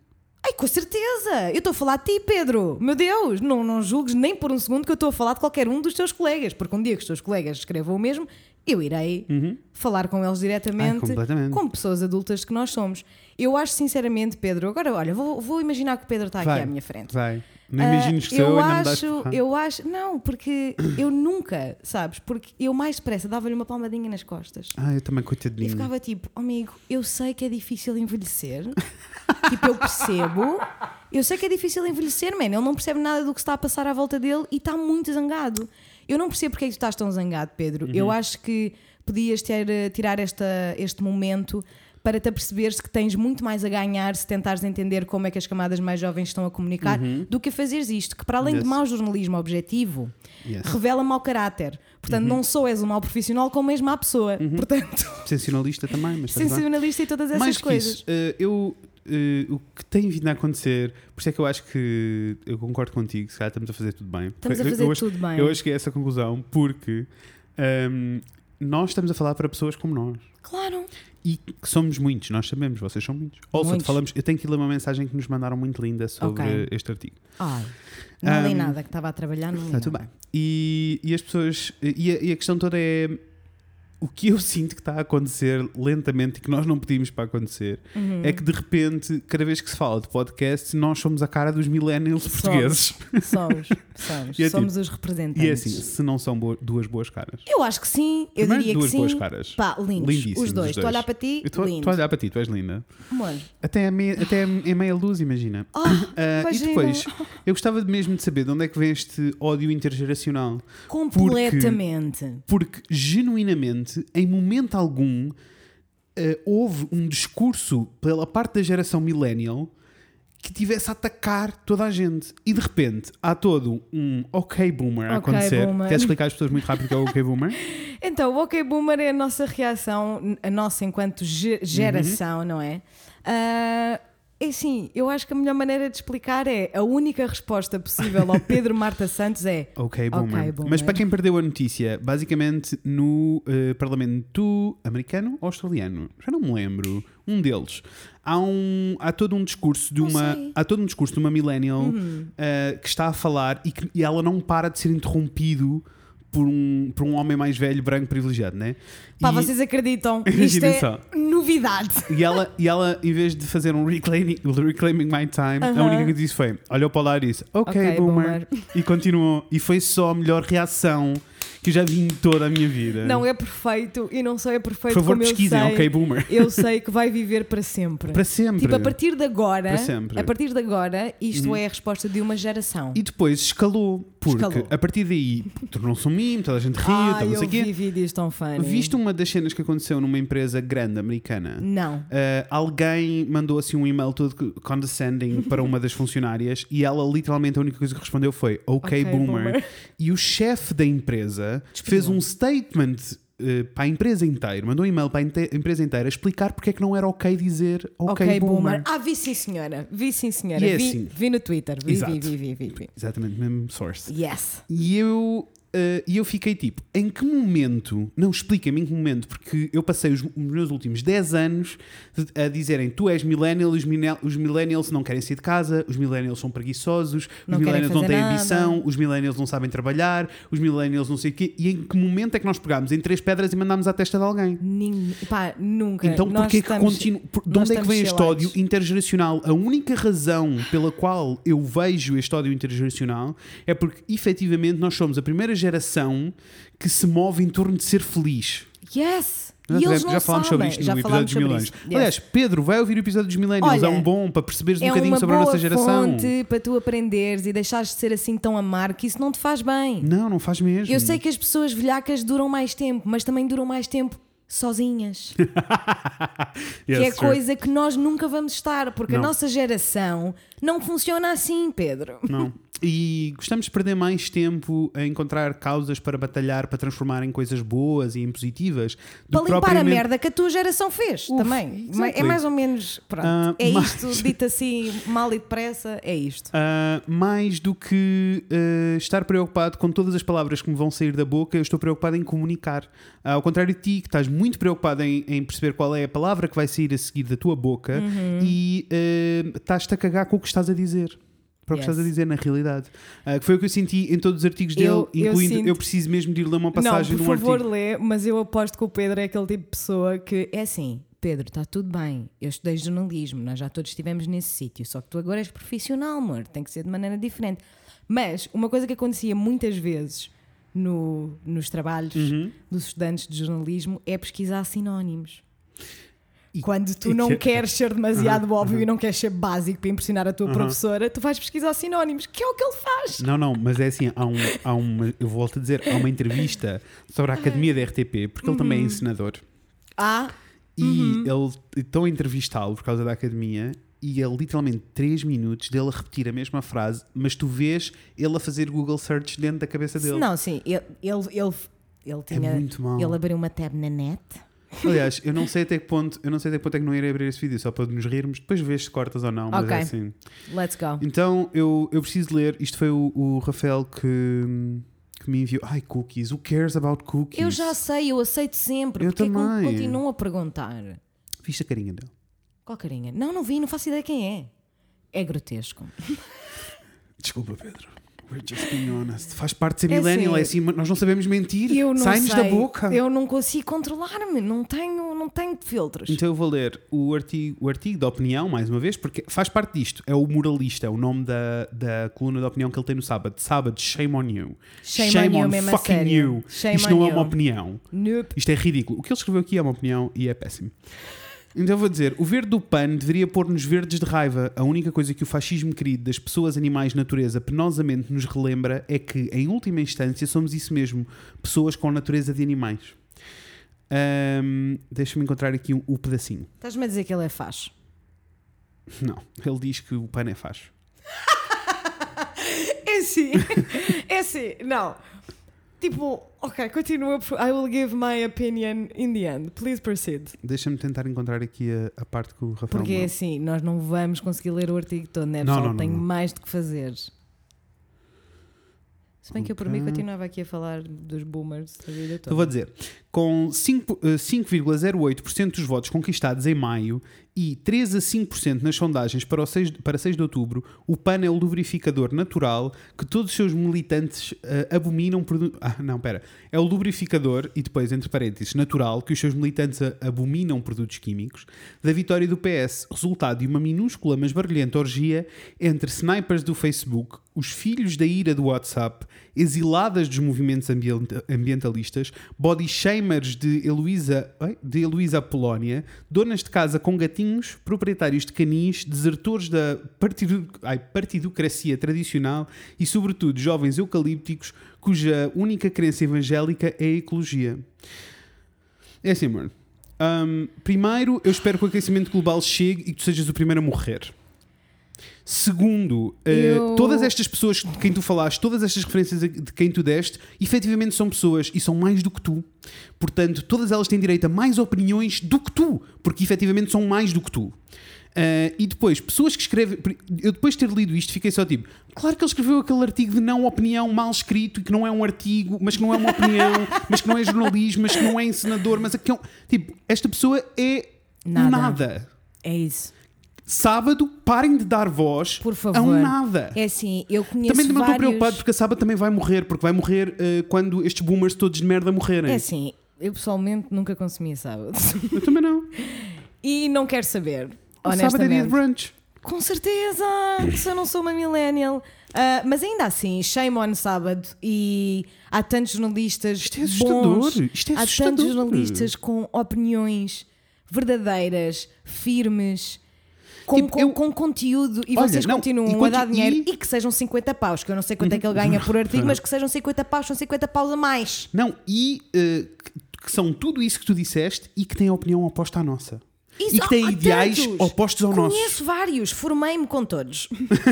Ai, com certeza! Eu estou a falar de ti, Pedro! Meu Deus! Não, não julgues nem por um segundo que eu estou a falar de qualquer um dos teus colegas, porque um dia que os teus colegas escrevam o mesmo, eu irei falar com eles diretamente, Uhum. Ah, completamente. como pessoas adultas que nós somos. Eu acho sinceramente, Pedro, agora olha, vou, vou imaginar que o Pedro está aqui à minha frente. Vai. Não Ah, imagines que sou eu eu dás acho, porrada. eu acho, não, porque eu nunca, sabes? Porque eu mais depressa dava-lhe uma palmadinha nas costas. Ah, eu também, E coitadinho. ficava tipo, "Oh, amigo, eu sei que é difícil envelhecer. Tipo, eu percebo. Eu sei que é difícil envelhecer, man. Ele não percebe nada do que está a passar à volta dele e está muito zangado. Eu não percebo porque é que tu estás tão zangado, Pedro. Uhum. Eu acho que podias ter, eh, tirar esta, este momento para te aperceberes que tens muito mais a ganhar se tentares entender como é que as camadas mais jovens estão a comunicar do que a fazeres isto, que para além Uhum. Yes. de mau jornalismo objetivo, Yes. revela mau caráter. Portanto, Uhum. não só és um mau profissional, como és má pessoa. Portanto, Sensacionalista também, mas sensacionalista e todas essas Mais coisas. isso, eh, eu, eh, o que tem vindo a acontecer, por isso é que eu acho que eu concordo contigo, se calhar estamos a fazer tudo bem. Estamos a Eu- fazer eu, acho- tudo bem. Eu acho que é essa a conclusão, porque ehm, nós estamos a falar para pessoas como nós. Claro. E que somos muitos, nós sabemos, vocês são muitos. Muitos. falamos, eu tenho que ler uma mensagem que nos mandaram muito linda sobre Ok. este artigo. Ai, não li Ahm, nada, que estava a trabalhar, não li Está tudo bem. E, e as pessoas. E a, e a questão toda é. O que eu sinto que está a acontecer lentamente e que nós não pedimos para acontecer Uhum. é que de repente, cada vez que se fala de podcast, nós somos a cara dos millennials Somos. portugueses. Somos, somos. É somos os representantes. E é assim, se não são bo- duas boas caras. Eu acho que sim, eu Primeiro, diria duas que sim. boas caras. Pá, lindos. Lindíssimos Os dois. Estou a olhar para ti, estou a olhar para ti, tu és linda. Amor. Até, a me, até em meia luz, imagina. Ah, Ah, e depois, eu gostava mesmo de saber de onde é que vem este ódio intergeracional. completamente. Porque, genuinamente, em momento algum, eh, houve um discurso pela parte da geração millennial que tivesse a atacar toda a gente. E de repente há todo um ok boomer a acontecer. boomer. Queres explicar às pessoas muito rápido o que é o ok boomer? Então, o OK Boomer é a nossa reação, a nossa enquanto ge- geração, não é? Ah, é assim, eu acho que a melhor maneira de explicar é a única resposta possível ao Pedro Marta Santos é Ok boomer. Ok, boomer. Mas para quem perdeu a notícia, basicamente no eh, Parlamento americano ou australiano, já não me lembro, um deles, há, um, há todo um discurso de uma. Uhum. há todo um discurso de uma millennial eh, que está a falar e, que, e ela não para de ser interrompido por um, por um homem mais velho, branco, privilegiado, né? pá, E- vocês acreditam? Isto é só. novidade. E ela, e ela, em vez de fazer um reclaiming, reclaiming my time, a Aham. única coisa que disse foi: olhou para o lado e disse, ok, Ok, boomer. boomer. E continuou. E foi só a melhor reação que eu já vi em toda a minha vida. Não é perfeito e não só é perfeito Por favor, como eu pesquisem, sei. ok, boomer. Eu sei que vai viver para sempre. Para sempre. Tipo, a partir de agora, Para sempre. Uhum. a partir de agora, isto é a resposta de uma geração. E depois escalou, porque Escalou. a partir daí tornou-se um mime, toda a gente riu, ah, tal, não sei o quê. vi vídeos tão funny. Viste uma das cenas que aconteceu numa empresa grande americana? Não. Uh, alguém mandou assim um e-mail todo condescending para uma das funcionárias e ela literalmente a única coisa que respondeu foi ok, Ok, boomer. boomer. E o chefe da empresa Despediu. fez um statement uh, para a empresa inteira, mandou um e-mail para a empresa inteira explicar porque é que não era ok dizer ok, Ok, boomer. boomer. Ah, vi sim, senhora. Vi sim, senhora. É vi, assim. vi no Twitter. Vi, vi, vi, vi, vi, vi. Exatamente, mesmo source. Yes. E eu, eh, e eu fiquei tipo, em que momento? Não, explica-me em que momento, porque eu passei os, os meus últimos 10 anos a dizerem tu és millennial, os, os millennials não querem sair de casa, os millennials são preguiçosos, os Não querem millennials não têm nada. ambição, os millennials não sabem trabalhar, os millennials não sei o quê. E em que momento é que nós pegámos em três pedras e mandámos à testa de alguém? Nin... Pá, nunca. Então, Nós porquê que continua? por- De onde é que vem este ódio intergeracional? A única razão pela qual eu vejo este ódio intergeracional é porque, efetivamente, nós somos a primeira geração que se move em torno de ser feliz. Yes. Já, eles já não falámos sobre isto Já no episódio dos isso. Yes. Aliás, Pedro, vai ouvir o episódio dos millennials. é um bom para perceberes um é bocadinho uma sobre a nossa geração. fonte para tu aprenderes e deixares de ser assim tão amargo que isso não te faz bem. Não, não faz mesmo. Eu sei que as pessoas velhacas duram mais tempo, mas também duram mais tempo sozinhas. que é Yes, coisa que nós nunca vamos estar, porque a Não. nossa geração não funciona assim, Pedro. Não. e gostamos de perder mais tempo a encontrar causas para batalhar, para transformar em coisas boas e em positivas. do Para limpar a propriamente- merda que a tua geração fez Uf, também. exactly. É mais ou menos. Pronto. Ah, é mais- isto, dito assim, mal e depressa, é isto. Ah, mais do que ah, estar preocupado com todas as palavras que me vão sair da boca, eu estou preocupado em comunicar. Ao contrário de ti, que estás muito preocupado em, em perceber qual é a palavra que vai sair a seguir da tua boca Uhum. e estás-te a cagar com o que estás a dizer. Para o que Yes. estás a dizer, na realidade. Ah, que foi o que eu senti em todos os artigos dele, Eu- eu incluindo. Eu, sinto- preciso mesmo de ir ler uma passagem não, por favor, artigo. lê, mas eu aposto que o Pedro é aquele tipo de pessoa que é assim. Pedro, está tudo bem. Eu estudei jornalismo, nós já todos estivemos nesse sítio. Só que tu agora és profissional, amor. Tem que ser de maneira diferente. Mas uma coisa que acontecia muitas vezes no- nos trabalhos Uhum. dos estudantes de jornalismo é pesquisar sinónimos. E- Quando tu não que- queres ser demasiado Aham, óbvio aham. e não queres ser básico para impressionar a tua Aham. professora, tu vais pesquisar sinónimos, que é o que ele faz. Não, não, mas é assim, há, um, há uma, eu volto a dizer, há uma entrevista sobre a Academia da RTP, porque ele também é Uhum. ensinador. Ah, E ele estão a entrevistá-lo por causa da academia e é literalmente 3 minutos dele a repetir a mesma frase, mas tu vês ele a fazer Google Search dentro da cabeça dele. não, sim, ele, ele, ele, ele tinha. é muito mau. Ele abriu uma tab na net. Aliás, eu não sei até que ponto, eu não sei até que ponto é que não irei abrir esse vídeo só para nos rirmos, depois vês se cortas ou não, mas Ok. é assim. Let's go. Então eu, eu preciso ler, isto foi o, o Rafael que, que me enviou. Ai, cookies, who cares about cookies? Eu já sei, eu aceito sempre. Eu porque é que também. continuam a perguntar? Viste a carinha dele? Qual carinha? Não, não vi, não faço ideia quem é. É grotesco. Desculpa, Pedro. We're just being honest. Faz parte de ser É millennial, assim, é assim, nós não sabemos mentir. Sai-nos da boca. Eu não consigo controlar-me. Não tenho, não tenho filtros. Então eu vou ler o artigo, o artigo da opinião, mais uma vez, porque faz parte disto. É o Moralista, é o nome da, da coluna da opinião que ele tem no sábado. Sábado, shame on you. Shame on you, fucking you. Shame Isto não é you. uma opinião. Nope. Isto é ridículo. O que ele escreveu aqui é uma opinião e é péssimo. Então eu vou dizer: o verde do PAN deveria pôr-nos verdes de raiva. A única coisa que o fascismo querido das pessoas, animais, natureza penosamente nos relembra é que, em última instância, somos isso mesmo: pessoas com natureza de animais. Ahm, Deixa-me encontrar aqui o, o pedacinho. Estás-me a dizer que ele é faz. Não, ele diz que o PAN é faz. É sim. é sim. Não. Tipo, ok, continua. I will give my opinion in the end. Please proceed. Deixa-me tentar encontrar aqui a, a parte que o Rafael. Porque é assim, nós não vamos conseguir ler o artigo todo, né? Não, não, não, tenho não. mais do que fazer. Se bem que eu por mim continuava aqui a falar dos boomers a vida toda. Eu vou dizer, com 5, eh, 5,08% dos votos conquistados em maio e 3 a 5% nas sondagens para, o 6, para 6 de outubro, o PAN é o lubrificador natural que todos os seus militantes eh, abominam. Ah, não, pera. É o lubrificador, e depois, entre parênteses, natural, que os seus militantes a- abominam produtos químicos, da vitória do PS, resultado de uma minúscula mas barulhenta orgia entre snipers do Facebook, os filhos da ira do WhatsApp, exiladas dos movimentos ambienta- ambientalistas, body shamers de Heloísa, de Heloísa Polónia, donas de casa com gatinhos, proprietários de canis, desertores da partido, ai, partidocracia tradicional e, sobretudo, jovens eucalípticos cuja única crença evangélica é a ecologia. É assim, amor. Hum, primeiro, eu espero que o aquecimento global chegue e que tu sejas o primeiro a morrer. Segundo, eh, Eu- todas estas pessoas de quem tu falaste, todas estas referências de quem tu deste, efetivamente são pessoas e são mais do que tu. Portanto, todas elas têm direito a mais opiniões do que tu, porque efetivamente são mais do que tu. Eh, e depois, pessoas que escrevem. Eu depois de ter lido isto, fiquei só tipo: claro que ele escreveu aquele artigo de não opinião mal escrito e que não é um artigo, mas que não é uma opinião, mas que não é jornalismo, mas que não é encenador, mas que é um- Tipo, esta pessoa é Nada. nada. É isso. Sábado, parem de dar voz Por a favor. um nada. É assim, eu conheço Também não estou vários... preocupado porque a sábado também vai morrer, porque vai morrer eh, quando estes boomers todos de merda morrerem. É assim, eu pessoalmente nunca consumia sábado. Eu também não. e não quero saber, O sábado é dia de brunch. Com certeza, se eu não sou uma millennial. Ah, mas ainda assim, shame on sábado. E há tantos jornalistas Isto é assustador. bons, Isto é há assustador. tantos jornalistas com opiniões verdadeiras, firmes. Com, Tipo, com, eu- com conteúdo e Olha, vocês não, continuam e a dar dinheiro e- e... que sejam 50 paus, que eu não sei quanto é que ele ganha por artigo, mas que sejam 50 paus, são 50 paus a mais. Não, e eh, que- são tudo isso que tu disseste e que têm a opinião oposta à nossa. Isso, e que têm há ideais tantos. opostos ao nosso. Conheço vários, formei-me com todos.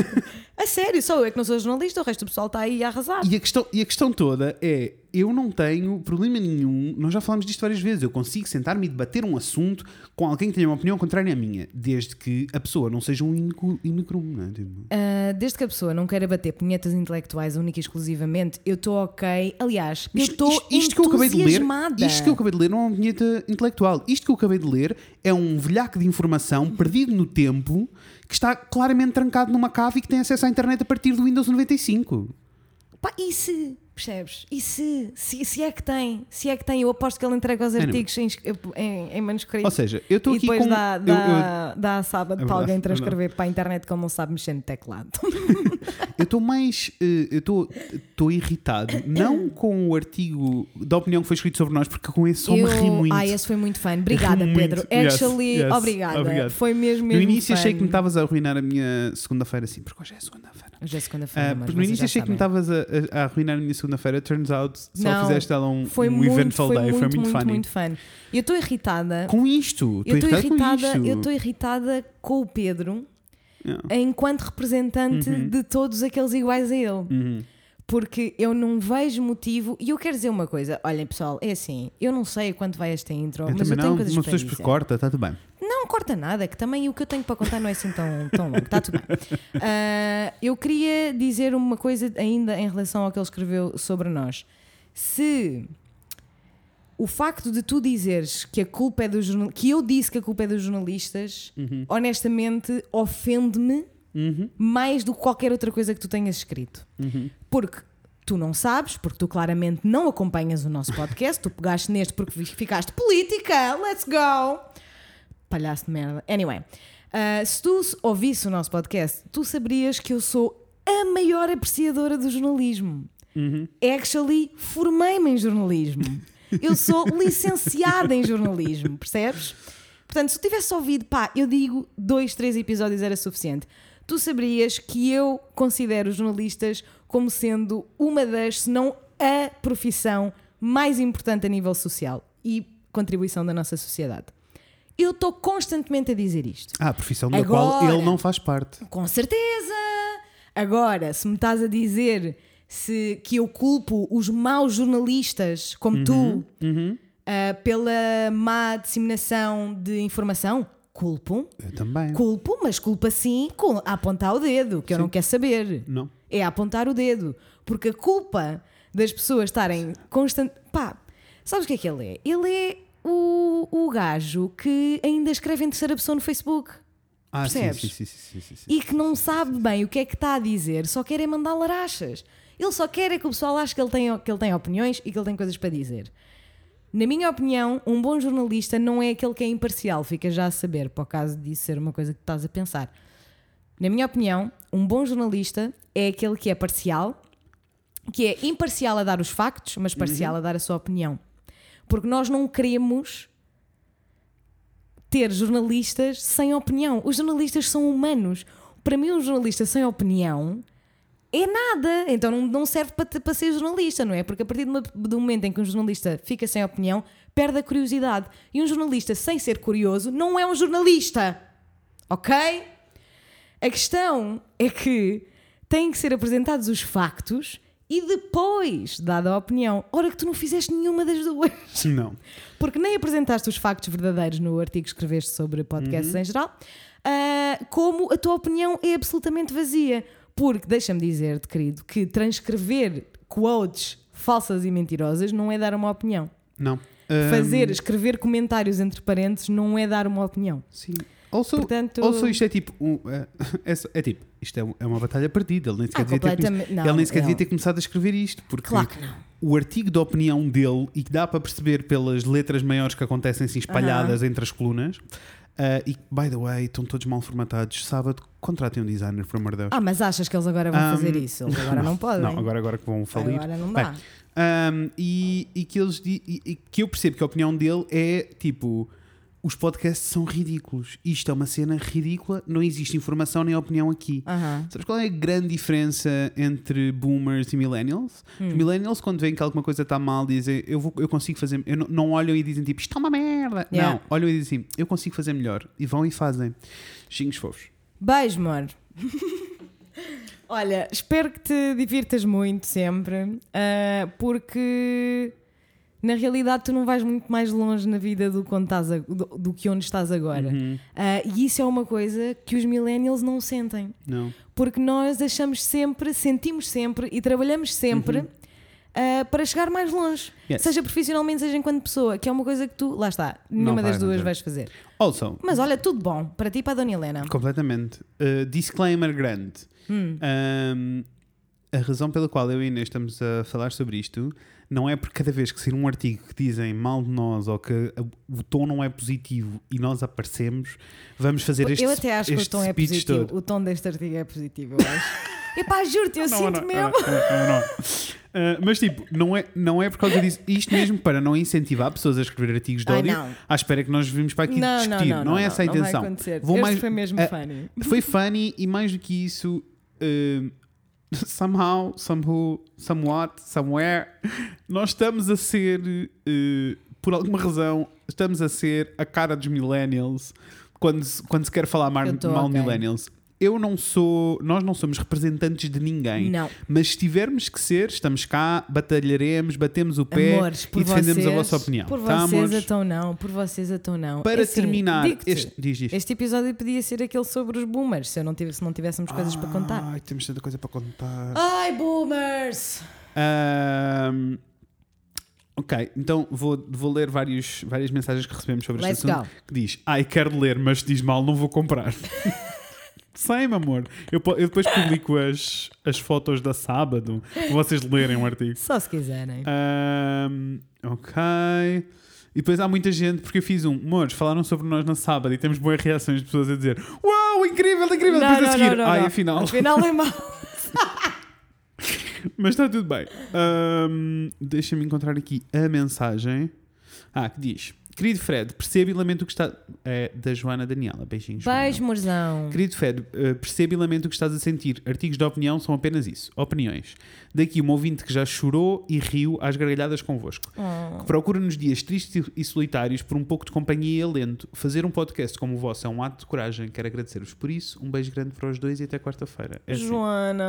A sério, só eu é que não sou jornalista, o resto do pessoal está aí a arrasar. E a, questão, e a questão toda é: eu não tenho problema nenhum, nós já falamos disto várias vezes, eu consigo sentar-me e debater um assunto com alguém que tenha uma opinião contrária à minha, desde que a pessoa não seja um inocrume, não é? Tipo, Ah, desde que a pessoa não queira bater punhetas intelectuais única e exclusivamente, eu estou ok. Aliás, eu Isto- estou isto, isto que eu acabei de ler, isto que eu acabei de ler não é uma vinheta intelectual. Isto que eu acabei de ler é um velhaco de informação perdido no tempo que está claramente trancado numa cave e que tem acesso à internet a partir do Windows 95. Pá, e se? Percebes? E se? se? Se é que tem? Se é que tem, eu aposto que ele entrega os artigos em, em, em manuscrito. Ou seja, eu estou e aqui depois com. dá, eu- dá, dá a sábado É para alguém é transcrever para a internet como não sabe mexer no teclado. Eu estou mais. eh, eu estou- irritado, não com o artigo da opinião que foi escrito sobre nós, porque com esse só me ri muito. Ah, esse foi muito fã. Obrigada, Ri muito. Pedro. Yes, Actually, yes. obrigada. Obrigado. Foi mesmo, No mesmo início achei fun. que me estavas a arruinar a minha segunda-feira, sim, porque hoje é segunda-feira. É segunda-feira, Ah, mas porque no início já achei que me estavas a, a- a arruinar a minha segunda-feira. Turns out, só Não, fizeste ela um, Foi um muito, eventful foi day. muito, foi muito, muito, funny. muito fun. Eu estou irritada. Com isto, Eu estou irritada, com eu estou irritada com o Pedro Yeah. enquanto representante Uhum. de todos aqueles iguais a ele. Uhum. Porque eu não vejo motivo. E eu quero dizer uma coisa: olhem, pessoal, é assim, eu não sei quanto vai esta intro, Eu mas eu tenho não, coisas uma para pessoa dizer. corta, está tudo bem. Não corta nada, que também o que eu tenho para contar não é assim tão, tão longo, está tudo bem. Ah, eu queria dizer uma coisa ainda em relação ao que ele escreveu sobre nós. Se o facto de tu dizeres que a culpa é dos que eu disse que a culpa é dos jornalistas, honestamente ofende-me Uhum, mais do que qualquer outra coisa que tu tenhas escrito. uhum. Porque tu não sabes, porque tu claramente não acompanhas o nosso podcast, tu pegaste neste porque ficaste política, let's go! Palhaço de merda. Anyway, ah, se tu ouvisse o nosso podcast, tu saberias que eu sou a maior apreciadora do jornalismo. Uhum. Actually, formei-me em jornalismo. Eu sou licenciada em jornalismo, percebes? Portanto, se tu tivesse ouvido, pá, eu digo dois, três episódios era suficiente. Tu saberias que eu considero os jornalistas como sendo uma das, se não a profissão mais importante a nível social e contribuição da nossa sociedade. Eu estou constantemente a dizer isto. Ah, a profissão da qual Agora. ele não faz parte. Com certeza! Agora, se me estás a dizer se, que eu culpo os maus jornalistas, como tu, Uhum. ah, pela má disseminação de informação, culpo. Eu também. Culpo, mas culpa sim com a apontar o dedo, que eu não quero saber. Não. É apontar o dedo. Porque a culpa das pessoas estarem constante. Pá, sabes o que é que ele é? Ele é o, o gajo que ainda escreve em terceira pessoa no Facebook Ah, sim, Percebes? sim, sim, sim, sim, sim. e que não sabe bem o que é que está a dizer, só quer é mandar larachas. Ele só quer é que o pessoal ache que ele tem, que ele tem opiniões e que ele tem coisas para dizer. Na minha opinião, um bom jornalista não é aquele que é imparcial, fica já a saber, para o caso disso ser uma coisa que estás a pensar. Na minha opinião, um bom jornalista é aquele que é parcial, que é imparcial a dar os factos, mas parcial a dar a sua opinião. Porque nós não queremos ter jornalistas sem opinião. Os jornalistas são humanos. Para mim, um jornalista sem opinião é nada. Então não, não serve para, para ser jornalista, não é? Porque a partir de uma- do momento em que um jornalista fica sem opinião, perde a curiosidade. E um jornalista sem ser curioso não é um jornalista. Ok? A questão é que têm que ser apresentados os factos e depois dada a opinião. Ora que tu não fizeste nenhuma das duas. Não. Porque nem apresentaste os factos verdadeiros no artigo que escreveste sobre podcasts Uhum. em geral, ah, como a tua opinião é absolutamente vazia. Porque, deixa-me dizer-te, querido, que transcrever quotes falsas e mentirosas não é dar uma opinião. Não. Fazer, Ahm, escrever comentários entre parênteses não é dar uma opinião. Sim. Also, Portanto- also isto é tipo. um, é, é, só- é tipo, isto é, um- é uma batalha perdida. Ele nem sequer, Ah, devia, ter, come- não, ele nem sequer devia ter começado a escrever isto. Porque Claro que não. o artigo de opinião dele, e que dá para perceber pelas letras maiores que acontecem assim espalhadas entre as colunas, ah, e by the way, estão todos mal formatados. Sábado, contratem um designer, por amor de Deus. Ah, mas achas que eles agora vão Ahm, fazer isso? Eles agora não, podem. Não, agora, agora que vão falir. Agora não Bem, dá. Um, e, e que eles e, e que eu percebo que a opinião dele é tipo os podcasts são ridículos. Isto é uma cena ridícula, não existe informação nem opinião aqui. Aham. Sabes qual é a grande diferença entre boomers e millennials? Hum. Os millennials, quando veem que alguma coisa está mal, dizem eu, vou, eu consigo fazer. Eu não, não olham e dizem tipo isto é uma merda. Yeah. Não, olham e dizem assim, eu consigo fazer melhor. E vão e fazem. Xingos fofos. Beijo, amor. Olha, espero que te divirtas muito sempre, ah, porque na realidade tu não vais muito mais longe na vida do, quando estás a- do, do que onde estás agora. Uhum. Ah, e isso é uma coisa que os millennials não sentem. Não. Porque nós achamos sempre, sentimos sempre e trabalhamos sempre ah, para chegar mais longe. Uhum. Yes. Seja profissionalmente, seja enquanto pessoa, que é uma coisa que tu, lá está, nenhuma das duas fazer. vais fazer. Also, Mas olha, tudo bom para ti e para a Dona Helena. completamente. Uh, disclaimer grande. Hum. Um, a razão pela qual eu e Inês estamos a falar sobre isto não é porque cada vez que sair um artigo que dizem mal de nós ou que o tom não é positivo e nós aparecemos, vamos fazer este eu até acho que o tom é positivo. todo. O tom deste artigo é positivo, eu acho. Epá, juro-te, eu Não, sinto não, mesmo. não. Uh, mas tipo, não é, não é por causa disso. Isto mesmo para não incentivar pessoas a escrever artigos de ódio à espera que nós vimos para aqui não, discutir. não, não, não, é essa a não vai intenção. acontecer. Vou este mais- foi mesmo eh, funny. Foi funny e mais do que isso, uh, somehow, somehow, somewhat, somewhere, nós estamos a ser, uh, por alguma razão, estamos a ser a cara dos millennials quando se, quando se quer falar mal de ok. millennials. Eu não sou, nós não somos representantes de ninguém. Não. Mas se tivermos que ser, estamos cá, batalharemos, batemos o pé Amores, e defendemos vocês, a vossa opinião. Por Tá, vocês, amores? então não. Por vocês, então não. Para É assim, terminar, este, diz isto. este episódio podia ser aquele sobre os boomers, se, eu não tivesse, se não tivéssemos coisas para contar. Ai, temos tanta coisa para contar. Ai, boomers! Ahm, ok, então vou, vou ler vários, várias mensagens que recebemos sobre Let's este assunto. go. Que diz: Ai, quero ler, mas diz mal, não vou comprar. Same, amor. Eu, eu depois publico as, as fotos da sábado para vocês lerem o artigo. Só se quiserem. Ahm, ok. E depois há muita gente, porque eu fiz um, amores, falaram sobre nós na sábado e temos boas reações de pessoas a dizer: Uau, incrível, incrível. Não, depois a não, seguir, não, não, ai, não. afinal. Afinal é mau. Mas está tudo bem. Ahm, Deixa-me encontrar aqui a mensagem. Ah, que diz: Querido Fred, percebo e lamento o que está. É da Joana Daniela. Beijinhos. Beijo, morzão. Querido Fred, eh, percebo e lamento o que estás a sentir. Artigos de opinião são apenas isso, opiniões. Daqui uma ouvinte que já chorou e riu às gargalhadas convosco. Oh. Que procura nos dias tristes e solitários por um pouco de companhia e alento. Fazer um podcast como o vosso é um ato de coragem. Quero agradecer-vos por isso. Um beijo grande para os dois e até quarta-feira. É assim. Joana,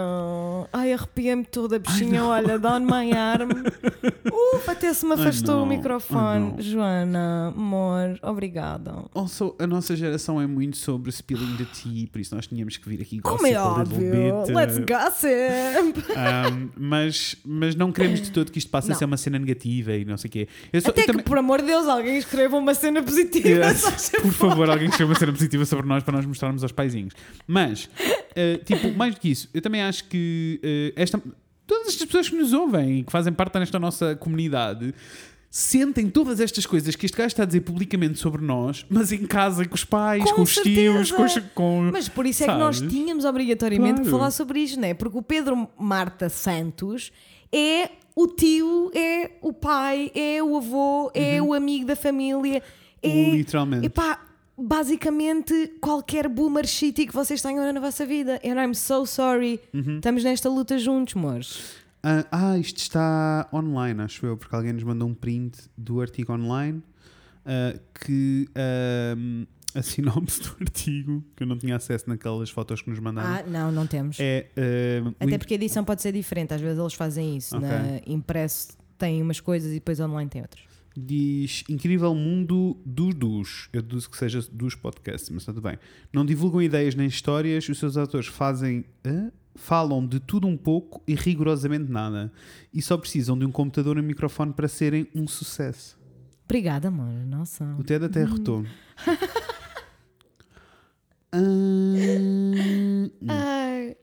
ai, arrepiei-me toda a bichinha, olha, dá my arm. Uh, até se me Ai, afastou o Ai, microfone. Joana, amor, obrigada. Also, a nossa geração é muito sobre spilling the tea, por isso nós tínhamos que vir aqui Como é a óbvio, bit, let's uh, gossip. um, mas, mas não queremos de todo que isto passe a Não. ser uma cena negativa e não sei o quê. Eu só- Até eu que, também- por amor de Deus, alguém escreva uma cena positiva. Yes, por favor, alguém escreva uma cena positiva sobre nós para nós mostrarmos aos paizinhos. Mas, eh, tipo, mais do que isso, eu também acho que eh, esta, todas estas pessoas que nos ouvem e que fazem parte desta nossa comunidade sentem todas estas coisas que este gajo está a dizer publicamente sobre nós, mas em casa com os pais, com, Com os tios, com, os- com Mas por isso é que nós sabes? tínhamos obrigatoriamente que Claro. falar sobre isto, não é? Porque o Pedro Marta Santos é o tio, é o pai, é o avô, é o amigo da família. É, Uhum. Literalmente. Epá, basicamente qualquer boomer shitty que vocês tenham na vossa vida. And I'm so sorry. Uhum. Estamos nesta luta juntos, mores. Ah, ah, isto está online, acho eu, porque alguém nos mandou um print do artigo online ah, que ahm, a sinopse do artigo, que eu não tinha acesso naquelas fotos que nos mandaram, Ah, não, não temos. é. o Até porque a edição pode ser diferente. Às vezes eles fazem isso. Ok. Na impresso tem umas coisas e depois online tem outras. Diz Incrível Mundo dos Dus. Eu deduzo que seja dos podcasts, mas está tudo bem. Não divulgam ideias nem histórias, os seus atores fazem. hã? Falam de tudo um pouco e rigorosamente nada. E só precisam de um computador e um microfone para serem um sucesso. Obrigada, amor. Nossa. O Ted até arrotou. Ah, Ai,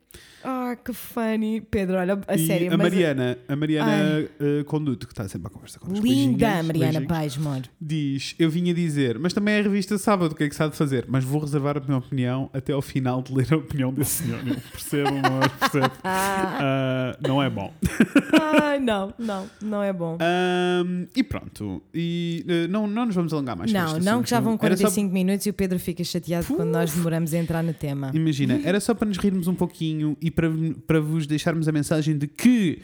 ah, que funny. Pedro, olha, a e sério. a Mariana, a Mariana eh, Conduto, que está sempre à conversa com Linda, Mariana Paz, amor. Diz, eu vinha dizer, mas também é a revista sábado, o que é que se há de fazer? Mas vou reservar a minha opinião até ao final de ler a opinião desse senhor. Eu percebo, amor, percebo. Ah, não é bom. Ai, não, não, não é bom. Ahm, e pronto. E eh, não, não nos vamos alongar mais. Não, não, que já vão Era só- 45 minutos e o Pedro fica chateado quando nós demoramos a entrar no tema. Imagina, era só para nos rirmos um pouquinho e para, para vos deixarmos a mensagem de que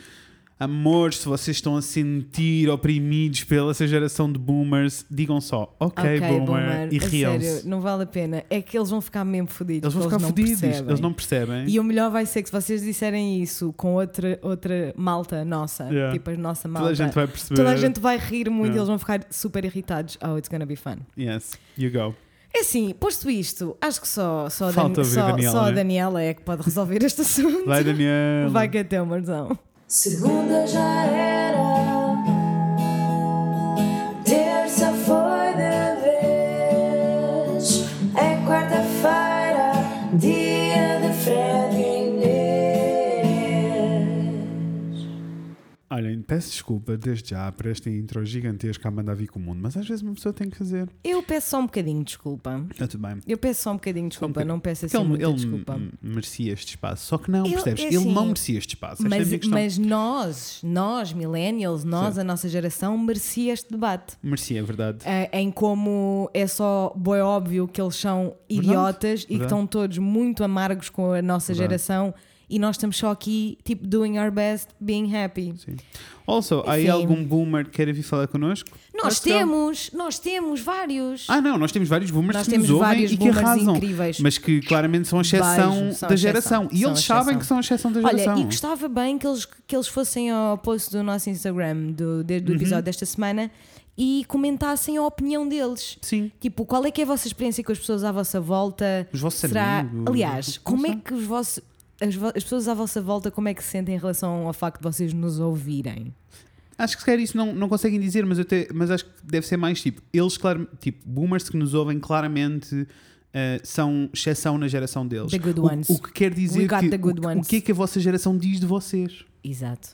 Amor, se vocês estão a sentir oprimidos pela essa geração de boomers, digam só, ok, boomer, e a riam-se. sério, não vale a pena. É que eles vão ficar mesmo fodidos. Eles vão ficar fodidos, eles não percebem. E o melhor vai ser que se vocês disserem isso com outra, outra malta nossa, Yeah. tipo a nossa malta, Toda a gente vai perceber. toda a gente vai rir muito Yeah. e eles vão ficar super irritados. Oh, it's gonna be fun. Yes, you go. É assim, posto isto, acho que só, só, Falta Dan- só, Daniela, só a né? Daniela é que pode resolver este assunto. Vai, Daniel. Vai que até uma razão. Segunda já era, Olhem, peço desculpa desde já por esta intro gigantesca a mandar vir com o mundo, mas às vezes uma pessoa tem que fazer. Eu peço só um bocadinho de desculpa. Está tudo bem. Eu peço só um bocadinho de desculpa, bocadinho. não peço assim ele, muita ele desculpa. merecia este espaço, só que não, Eu- percebes? é ele assim, não merecia este espaço. É Mas, questão. mas nós, nós, millennials, nós, Sim. a nossa geração, merecia este debate. Merecia, é verdade. Eh, em como é só boi óbvio que eles são idiotas e que verdade. estão todos muito amargos com a nossa Verdade. geração e nós estamos só aqui, tipo, doing our best, being happy. Sim. Also, há algum boomer que queira vir falar connosco? Nós go. temos, nós temos vários. Ah, não, nós temos vários boomers Nós que temos nos ouvem vários e que arrasam. incríveis. Mas que claramente são a exceção são da geração. exceção, E eles sabem que são a exceção da Olha, geração. e gostava bem que eles, que eles fossem ao post do nosso Instagram do, de- Uhum. do episódio desta semana e comentassem a opinião deles. Sim. Tipo, qual é que é a vossa experiência com as pessoas à vossa volta? Os vossos Será, amigos, aliás, não como é que os vossos as, as pessoas à vossa volta como é que se sentem em relação ao facto de vocês nos ouvirem? Acho que se calhar isso não, não conseguem dizer, mas, eu te- mas acho que deve ser mais tipo. Eles, claro, tipo, boomers que nos ouvem claramente eh, são exceção na geração deles. The good O- ones. O, que quer dizer que o, que- o que é que a vossa geração diz de vocês? Exato.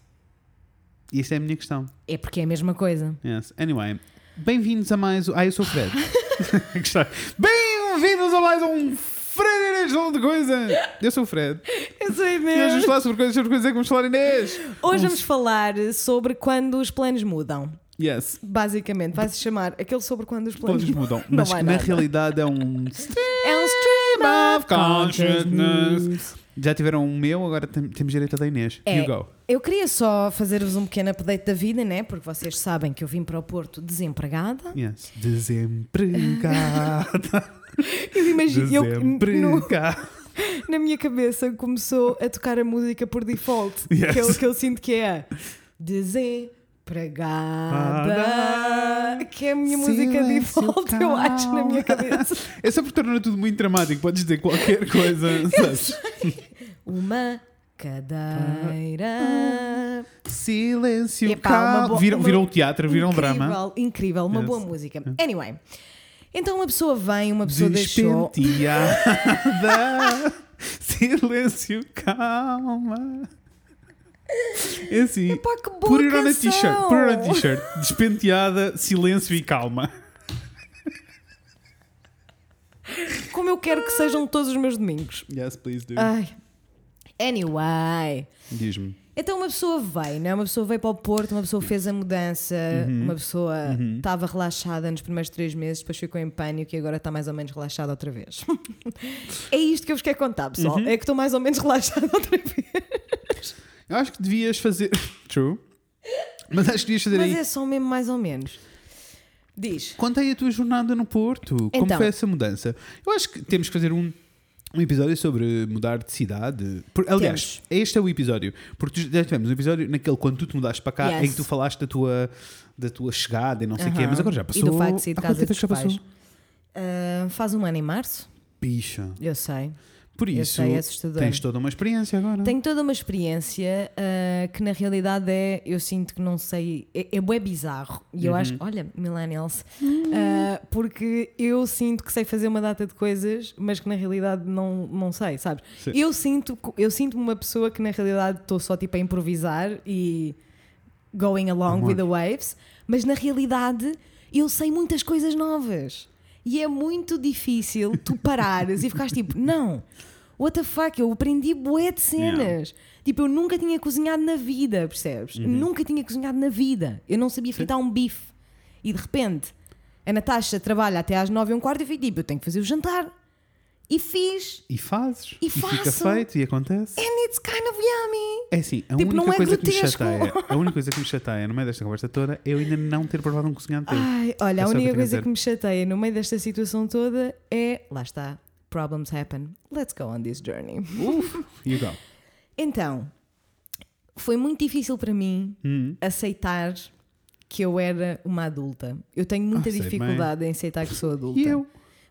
E esta é a minha questão. É porque é a mesma coisa. Yes. Anyway, bem-vindos a mais. um- Ah, eu sou o Fred. Bem-vindos a mais um Fred Inês falando de coisa. Eu sou o Fred. Eu sou E hoje vamos falar sobre coisas, sobre coisas que vamos falar Inês. Hoje vamos falar sobre quando os planos mudam. Yes. Basicamente, vai-se chamar aquele sobre quando os planos, mudam. Não Mas que na realidade é um. É um stream of consciousness. Já tiveram um meu, agora tem- temos direito a da Inês. É. You go. Eu queria só fazer-vos um pequeno update da vida, né? Porque vocês sabem que eu vim para o Porto desempregada. Yes. Desempregada. Eu imagino, eu, no- Desempregada. na minha cabeça começou a tocar a música por default, Yes. que, eu, que eu sinto que é Desempregada, que é a minha música Silêncio default, eu acho, na minha cabeça. É só porque torna tudo muito dramático. Podes dizer qualquer coisa. sabes? Uma cadeira. Silêncio Epá, uma calma. boa- Viram, viram o teatro, viram o drama. Incrível, uma Yes. boa música. Anyway, então uma pessoa vem, uma pessoa deixou. Silêncio calma. É assim. Epá, que boa Put it on a canção. t-shirt. Put it on a t-shirt. Despenteada, silêncio e calma. Como eu quero que sejam todos os meus domingos. Yes, please do. Ai. Anyway. Diz-me. Então uma pessoa veio, né? Uma pessoa veio para o Porto, uma pessoa fez a mudança, Uhum. uma pessoa estava relaxada nos primeiros três meses, depois ficou em pânico e agora está mais ou menos relaxada outra vez. é isto que eu vos quero contar, pessoal. Uhum. É que estou mais ou menos relaxada outra vez. Eu acho que devias fazer. True. Mas acho que devias fazer Mas aí. é só mesmo mais ou menos. Diz. Conta aí a tua jornada no Porto. Como Então. foi essa mudança? Eu acho que temos que fazer um, um episódio sobre mudar de cidade. Por- aliás, este é o episódio. Porque já tivemos um episódio naquele quando tu te mudaste para cá Yes. em que tu falaste da tua, da tua chegada e não sei o quê. Aham. Mas agora já E passou. do facto de sair de casa é já passou? Ah, faz um ano em março, Picha. eu sei. Por isso, sei, é assustador. tens toda uma experiência agora. Tenho toda uma experiência ah, que na realidade é, eu sinto que não sei, é, é bué bizarro. E eu Uhum. acho, olha, millennials, ah, porque eu sinto que sei fazer uma data de coisas, mas que na realidade não, não sei, sabes? Sim. Eu sinto eu sinto uma pessoa que na realidade estou só tipo a improvisar e going along Uhum. with the waves, mas na realidade eu sei muitas coisas novas. E é muito difícil tu parares e ficares tipo, não, what the fuck, eu aprendi bué de cenas. Yeah. Tipo, eu nunca tinha cozinhado na vida, percebes? Uhum. Nunca tinha cozinhado na vida. Eu não sabia fritar um bife. E de repente, a Natasha trabalha até às nove e um quarto e eu fico tipo, eu tenho que fazer o jantar. E fiz. E fazes. E fica faço. feito e acontece. And it's kind of yummy. É assim, a Tipo, única é coisa que me grotesco. chateia, a única coisa que me chateia no meio desta conversa toda é eu ainda não ter provado um cozinhado teu. Ai, olha, É a que única queria coisa que me chateia no meio desta situação toda é. Lá está. Problems happen. Let's go on this journey. Uf, you go. Então, foi muito difícil para mim Hum. aceitar que eu era uma adulta. Eu tenho muita Ah, dificuldade em aceitar que sou adulta. E eu?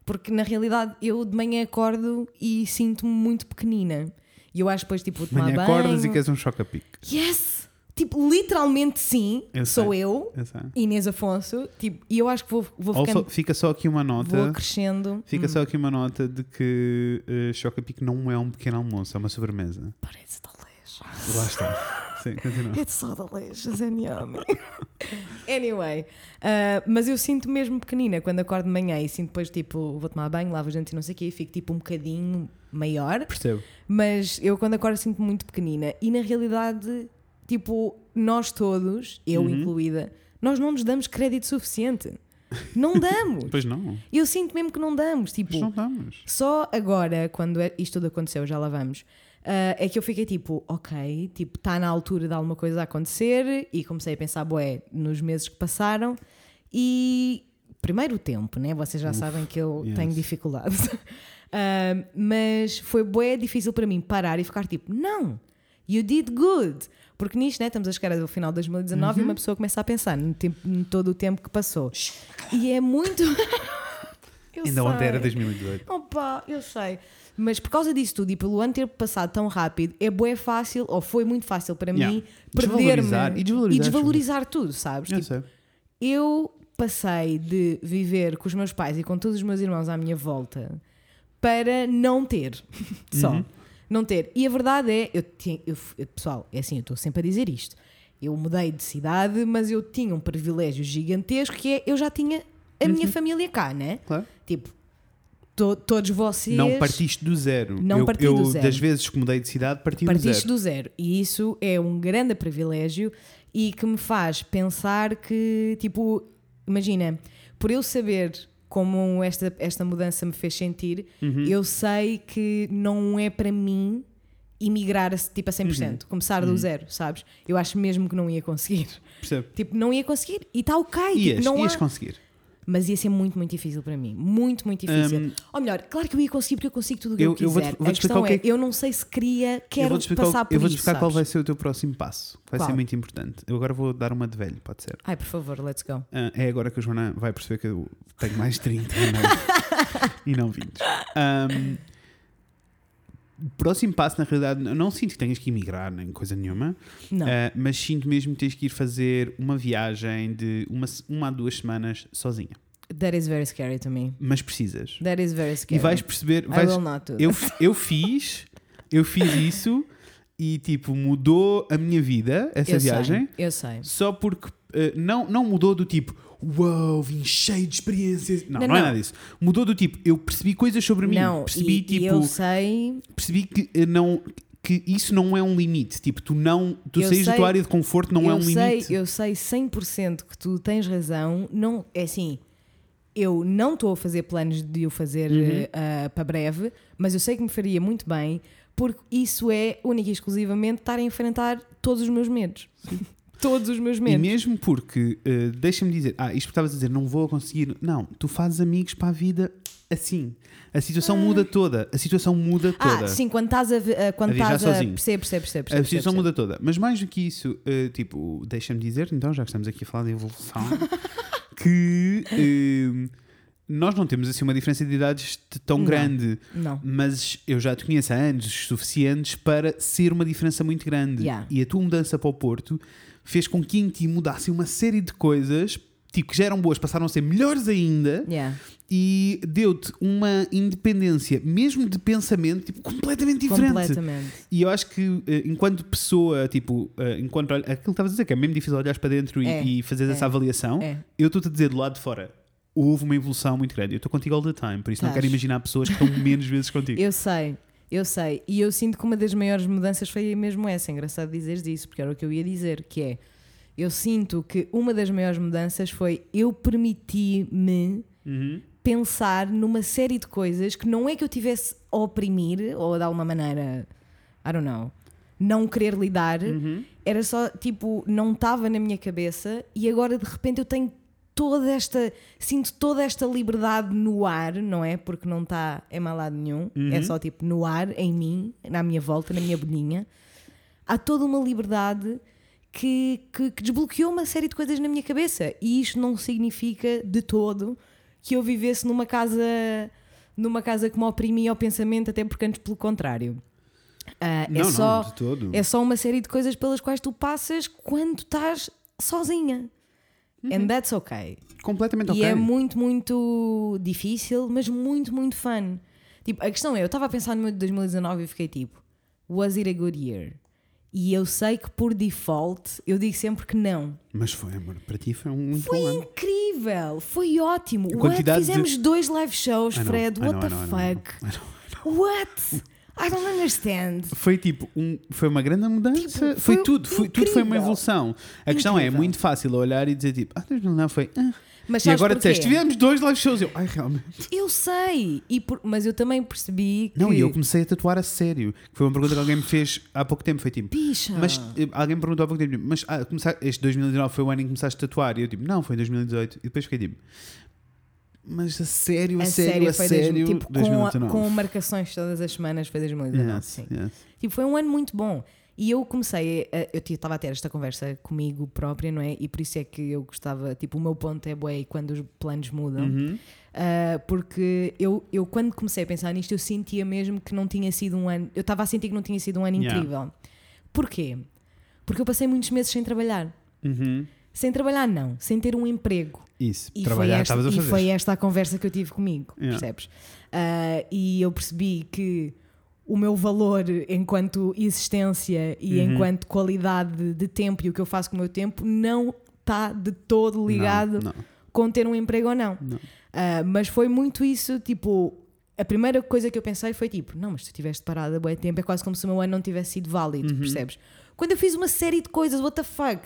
Porque na realidade eu de manhã acordo e sinto-me muito pequenina. E eu acho depois tipo vou tomar Amanhã banho. acordas e queres um choca-pique. Yes! Tipo, literalmente sim, Eu sou sei. eu, Eu sei. Inês Afonso. Tipo, e eu acho que vou, vou Also, ficando. fica só aqui uma Vou nota. crescendo. Fica Hum, só aqui uma nota de que uh, choca-pique não é um pequeno almoço, é uma sobremesa. It's delicious. Lá está. Sim, continua. It's so delicious and yummy. anyway, uh, mas eu sinto mesmo pequenina quando acordo de manhã e sinto depois tipo, vou tomar banho, lavo os dentes e não sei o quê, e fico tipo um bocadinho maior. Percebo. Mas eu quando acordo sinto-me muito pequenina e na realidade, tipo, nós todos, eu Uhum. incluída, nós não nos damos crédito suficiente. Não damos. Pois não. eu sinto mesmo que não damos. Tipo, Mas não damos. só agora, quando é- isto tudo aconteceu, já lá vamos, ah, é que eu fiquei tipo, ok, tipo, está na altura de alguma coisa acontecer e comecei a pensar, boé, nos meses que passaram e primeiro o tempo, né? Vocês já sabem que eu yes. tenho dificuldade. Ah, mas foi bué difícil para mim parar e ficar tipo, não, you did good. Porque nisto, né, estamos a chegar ao final de 2019 e Uhum. uma pessoa começa a pensar no, tempo, em todo o tempo que passou. E é muito. Ainda ontem era sei. 2018. Opa, eu sei. Mas por causa disso tudo e pelo ano ter passado tão rápido, é bué fácil, ou foi muito fácil para Yeah. mim, perder-me Desvalorizar. E desvalorizar, tudo, sabes? Eu Tipo, eu passei de viver com os meus pais e com todos os meus irmãos à minha volta para não ter. Só. Uhum. Não ter. E a verdade é, eu tinha, eu- pessoal, é assim, eu estou sempre a dizer isto. Eu mudei de cidade, mas eu tinha um privilégio gigantesco que é eu já tinha a Uhum. minha família cá, né? Claro. Tipo, to- todos vocês. Não partiste do zero. Não eu, parti eu, do zero. das vezes que mudei de cidade, parti do Partiste zero. do zero. E isso é um grande privilégio e que me faz pensar que, tipo, imagina, por eu saber como esta, esta mudança me fez sentir, Uhum. eu sei que não é para mim emigrar a, tipo a 100%, Uhum. começar do zero, sabes? Eu acho mesmo que não ia conseguir. Percebo. Tipo, não ia conseguir. E está ok. tipo, Ias, não ias há- conseguir. Mas ia ser muito, muito difícil para mim. Muito, muito difícil. Hum, Ou melhor, claro que eu ia conseguir porque eu consigo tudo o que eu, Eu- eu vou-te- quiser. vou-te a explicar questão é, é que- eu não sei se queria, quero passar por eu vou-te isso, explicar qual vai ser o teu próximo passo. Vai Qual? ser muito importante. Eu agora vou dar uma de velho, pode ser. Ai, por favor, let's go. Ah, é agora que a Joana vai perceber que eu tenho mais 30 e não, e não 20. Ahm, o próximo passo, na realidade, eu não sinto que tenhas que emigrar nem coisa nenhuma, ah, mas sinto mesmo que tens que ir fazer uma viagem de uma, uma a duas semanas sozinha. That is very scary to me. Mas precisas. That is very E scary. vais perceber. I Vais, will not do eu, that. eu fiz, eu fiz isso e tipo mudou a minha vida essa eu viagem. Sei, eu sei. Só porque eh, não, não mudou do tipo, uau, vim cheio de experiências. Não, não, Não, é nada disso. Mudou do tipo, eu percebi coisas sobre mim. Não, percebi e, e tipo, eu sei. percebi que eh, não que isso não é um limite. Tipo, tu não, tu Eu saís da tua área de conforto não é um sei, limite. Eu sei 100% que tu tens razão. Não, é assim, eu não estou a fazer planos de o fazer Uhum. ah, para breve, mas eu sei que me faria muito bem, porque isso é única e exclusivamente estar a enfrentar todos os meus medos. Todos os meus E medos. mesmo porque, eh, deixa-me dizer, ah, isto que estavas a dizer, não vou conseguir. Não, tu fazes amigos para a vida assim. A situação muda toda. A situação muda toda. Ah, sim, quando estás a, ah, quando A estás a sozinho. percebe, percebe, percebe, A situação percebe. muda toda. Mas mais do que isso, eh, tipo, deixa-me dizer, então, já que estamos aqui a falar de evolução, que eh, nós não temos assim uma diferença de idades tão Não. grande. Não. Mas eu já te conheço há anos suficientes para ser uma diferença muito grande. Yeah. E a tua mudança para o Porto fez com que em ti mudasse uma série de coisas tipo, que já eram boas, passaram a ser melhores ainda Yeah. e deu-te uma independência, mesmo de pensamento, tipo, completamente diferente. Completamente. E eu acho que, eh, enquanto pessoa, tipo, eh, enquanto aquilo que estavas a dizer, que é mesmo difícil olhares para dentro e, É, e fazeres é, essa avaliação, é. eu estou-te a dizer do lado de fora. Houve uma evolução muito grande. Eu estou contigo all the time, por isso não Estás. quero imaginar pessoas que estão menos vezes contigo. Eu sei, eu sei. E eu sinto que uma das maiores mudanças foi mesmo essa. É engraçado dizeres isso, porque era o que eu ia dizer, que é eu sinto que uma das maiores mudanças foi eu permiti-me Uhum. pensar numa série de coisas que não é que eu tivesse a oprimir ou de alguma maneira, I don't know, não querer lidar, era só tipo, não estava na minha cabeça e agora de repente eu tenho toda esta, sinto toda esta liberdade no ar, não é? Porque não está em mal lado nenhum, é só tipo no ar, em mim, na minha volta, na minha bolinha. Há toda uma liberdade que, que, que desbloqueou uma série de coisas na minha cabeça e isto não significa de todo que eu vivesse numa casa numa casa que me oprimia o pensamento, até porque antes pelo contrário. Ah, Não, é, não, só, todo. é só uma série de coisas pelas quais tu passas quando estás sozinha. And that's okay. Completamente E ok. é muito, muito difícil, mas muito, muito fun. Tipo, a questão é, eu estava a pensar no meu de 2019 e fiquei tipo, was it a good year? E eu sei que por default eu digo sempre que não. Mas foi, amor, para ti foi um muito Foi bom ano. incrível, foi ótimo. What? quantidade de- Fizemos dois live shows, I Fred. What know, the know, fuck? What? I don't understand. Foi tipo, um, foi uma grande mudança. Tipo, foi, foi tudo, foi, tudo foi uma incrível. evolução. A questão é, é Incrível. muito fácil olhar e dizer tipo, ah, 2009 foi. ah. Mas E agora disseste, tivemos dois live shows. Eu, ai, realmente. Eu sei, e por- mas eu também percebi que. Não, e eu comecei a tatuar a sério. Que foi uma pergunta que alguém me fez há pouco tempo. Foi tipo, Bicha. mas eh, alguém me perguntou há pouco tempo, mas ah, começar, este 2019 foi o ano em que começaste a tatuar? E eu tipo, não, foi em 2018. E depois fiquei tipo, mas a sério, a, a sério, sério, a foi sério, tipo, com, 2019. com marcações todas as semanas foi 2019. Yes, sim. yes. Tipo, foi um ano muito bom. E eu comecei, a, eu estava a ter esta conversa comigo própria, não é? E por isso é que eu gostava, tipo, o meu ponto é bué quando os planos mudam. Uhum. Ah, porque eu, eu, quando comecei a pensar nisto, eu sentia mesmo que não tinha sido um ano. Eu estava a sentir que não tinha sido um ano Yeah. incrível. Porquê? Porque eu passei muitos meses sem trabalhar. Uhum. Sem trabalhar, não. Sem ter um emprego. Isso, E, foi trabalhar esta, estavas a e fazer. foi esta a conversa que eu tive comigo, Yeah. percebes? Ah, e eu percebi que o meu valor enquanto existência e Uhum. enquanto qualidade de tempo e o que eu faço com o meu tempo não está de todo ligado Não, não. com ter um emprego ou não. Não. Ah, mas foi muito isso, tipo, a primeira coisa que eu pensei foi tipo, não, mas se tu estiveste parada há tempo, é quase como se o meu ano não tivesse sido válido, Uhum. percebes? Quando eu fiz uma série de coisas, what the fuck?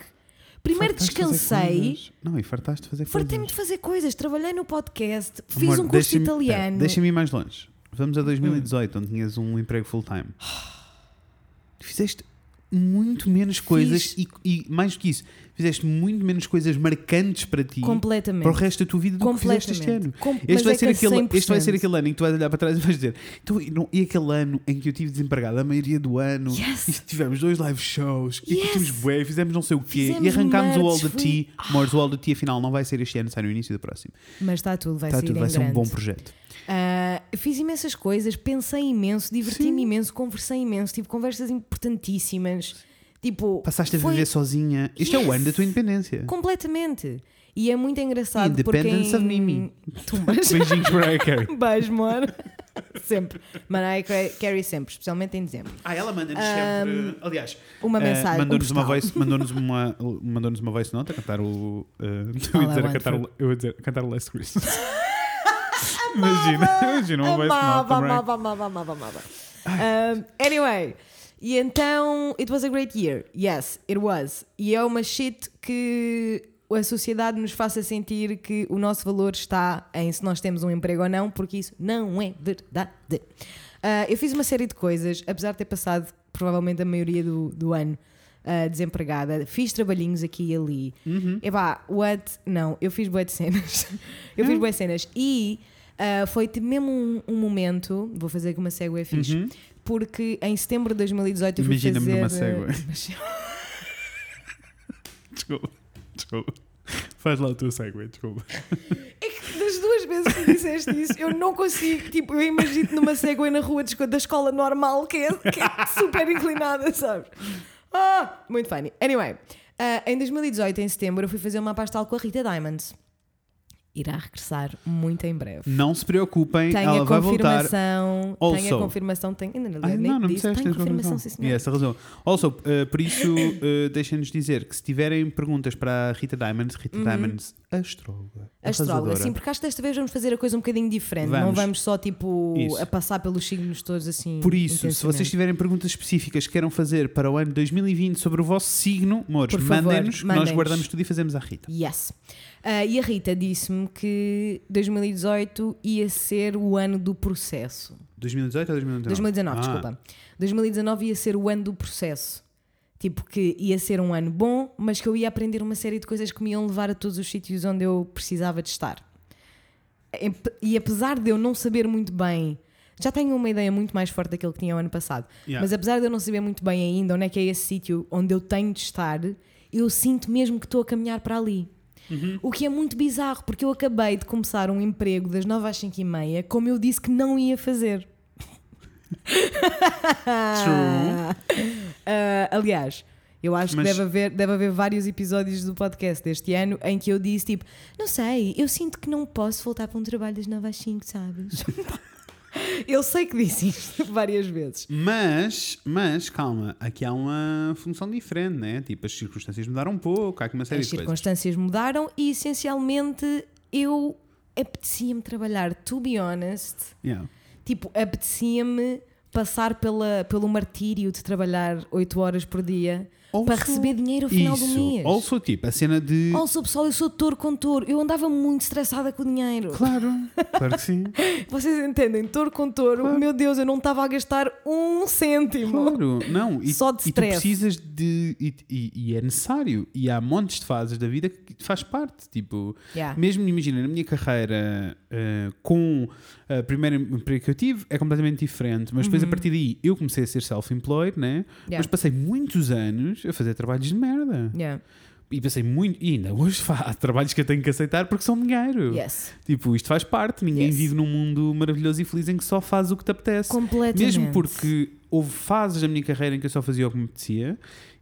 Primeiro descansei. Não, e fartaste de fazer fartei-me coisas. de fazer coisas, trabalhei no podcast, fiz Amor, um curso italiano. Deixa-me ir mais longe. Vamos a 2018, onde tinhas um emprego full-time. Fizeste muito menos coisas e, e, mais do que isso, fizeste muito menos coisas marcantes para ti completamente. para o resto da tua vida do que fizeste este ano. Com- Este mas vai, é ser a aquele, este vai ser 100%. aquele ano em que tu vais olhar para trás e vais dizer então, e, não- e aquele ano em que eu estive desempregado a maioria do ano Yes. e tivemos dois live shows e Yes. curtimos bué, fizemos não sei o quê Fizemos e arrancámos o All merch, the foi- Tea Amores, o All the Tea afinal não vai ser este ano, sai no início do próximo Mas está tudo, vai Está tudo, vai ser um bom projeto Ah, fiz imensas coisas, pensei imenso, diverti-me imenso, conversei imenso, tive conversas importantíssimas. Tipo, passaste a foi viver sozinha isto é o ano da tua independência completamente. E é muito engraçado porque Independence of Mimi. Tumbas. beijinhos a Carrie Beijo, amor. sempre. Mariah Carey sempre, especialmente em dezembro. ah, ela manda-nos Um, sempre aliás Uma eh, mensagem. mandou-nos um uma voice mandou-nos uma mandou-nos uma voice note a cantar o uh, eu ia dizer a cantar o, eu ia dizer a cantar o Last Christmas imagina imagina uma voice note Amava, também. amava, amava, amava, amava. Um, anyway, e então, it was a great year. Yes, it was. E é uma shit que a sociedade nos faça sentir que o nosso valor está em se nós temos um emprego ou não, porque isso não é verdade. Uh, eu fiz uma série de coisas, apesar de ter passado provavelmente a maioria do, do ano uh, desempregada. Fiz trabalhinhos aqui e ali. Uhum. Epá, what? Não, eu fiz boas cenas. eu fiz boas cenas. E ah, foi mesmo um, um momento, vou fazer aqui uma segue fixe, Uhum. Porque em setembro de 2018 eu fui Imagina-me fazer... numa segue. Mas- desculpa desculpa faz lá o teu segue desculpa É que das duas vezes que disseste isso, eu não consigo, tipo, eu imagino-te numa segue na rua da escola normal, que é, que é super inclinada, sabes? Ah, muito funny. Anyway, ah, em 2018, em setembro, eu fui fazer uma pastel com a Rita Diamonds. Irá regressar muito em breve. não se preocupem Tenho ela a vai voltar confirmação. Tenho a confirmação. Tenho, ainda não, Ai, nem não, não disse. Tenho confirmação, razão. sim, senhor. E essa razão. Also, uh, por isso, uh, deixem-nos dizer que se tiverem perguntas para a Rita Diamonds, Rita Diamonds, astróloga. Uhum. Astróloga, sim, porque acho que desta vez vamos fazer a coisa um bocadinho diferente. Não Vamos. vamos só tipo Isso. a passar pelos signos todos assim. Por isso, se vocês tiverem perguntas específicas que queiram fazer para o ano 2020 sobre o vosso signo, amores, mandem-nos, nós mandem-nos. guardamos tudo e fazemos à Rita. Yes. Ah, e a Rita disse-me que 2018 ia ser o ano do processo. 2018 ou 2019? 2019, Ah, desculpa. 2019 ia ser o ano do processo. Tipo, que ia ser um ano bom, mas que eu ia aprender uma série de coisas que me iam levar a todos os sítios onde eu precisava de estar. E apesar de eu não saber muito bem, já tenho uma ideia muito mais forte daquilo que tinha o ano passado, Yeah. mas apesar de eu não saber muito bem ainda onde é que é esse sítio onde eu tenho de estar, eu sinto mesmo que estou a caminhar para ali. O que é muito bizarro, porque eu acabei de começar um emprego das 9 às 5 e meia, como eu disse que não ia fazer. Ah, aliás, eu acho Mas- que deve haver, deve haver vários episódios do podcast deste ano em que eu disse tipo, não sei, eu sinto que não posso voltar para um trabalho das 9 às 5, sabes? eu sei que disse isto várias vezes. Mas, mas, calma, aqui há uma função diferente, né? Tipo, as circunstâncias mudaram um pouco, há aqui uma série As de coisas. circunstâncias mudaram e essencialmente eu apetecia-me trabalhar, to be honest, Yeah. tipo, apetecia-me passar pela, pelo martírio de trabalhar 8 horas por dia para receber dinheiro ao final Isso. do mês. Also, tipo, a cena de. Also, pessoal, eu sou touro com touro. Eu andava muito estressada com o dinheiro. Claro, claro que sim. Vocês entendem? Touro com touro. Meu Deus, eu não estava a gastar um cêntimo. Claro, não. E, Só de e tu stress. precisas de. E, e- e é necessário. E há montes de fases da vida que faz parte. Tipo, Yeah. mesmo imagina, na minha carreira, eh, com o primeiro emprego que eu tive, é completamente diferente. Mas depois, a partir daí, eu comecei a ser self-employed, né? Uhum. Yeah. Mas passei muitos anos a fazer trabalhos de merda. Yeah. E passei muito. E ainda hoje há trabalhos que eu tenho que aceitar porque são dinheiro. Yes. Tipo, isto faz parte. Ninguém Yes. vive num mundo maravilhoso e feliz em que só faz o que te apetece. Completamente. Mesmo porque houve fases da minha carreira em que eu só fazia o que me apetecia.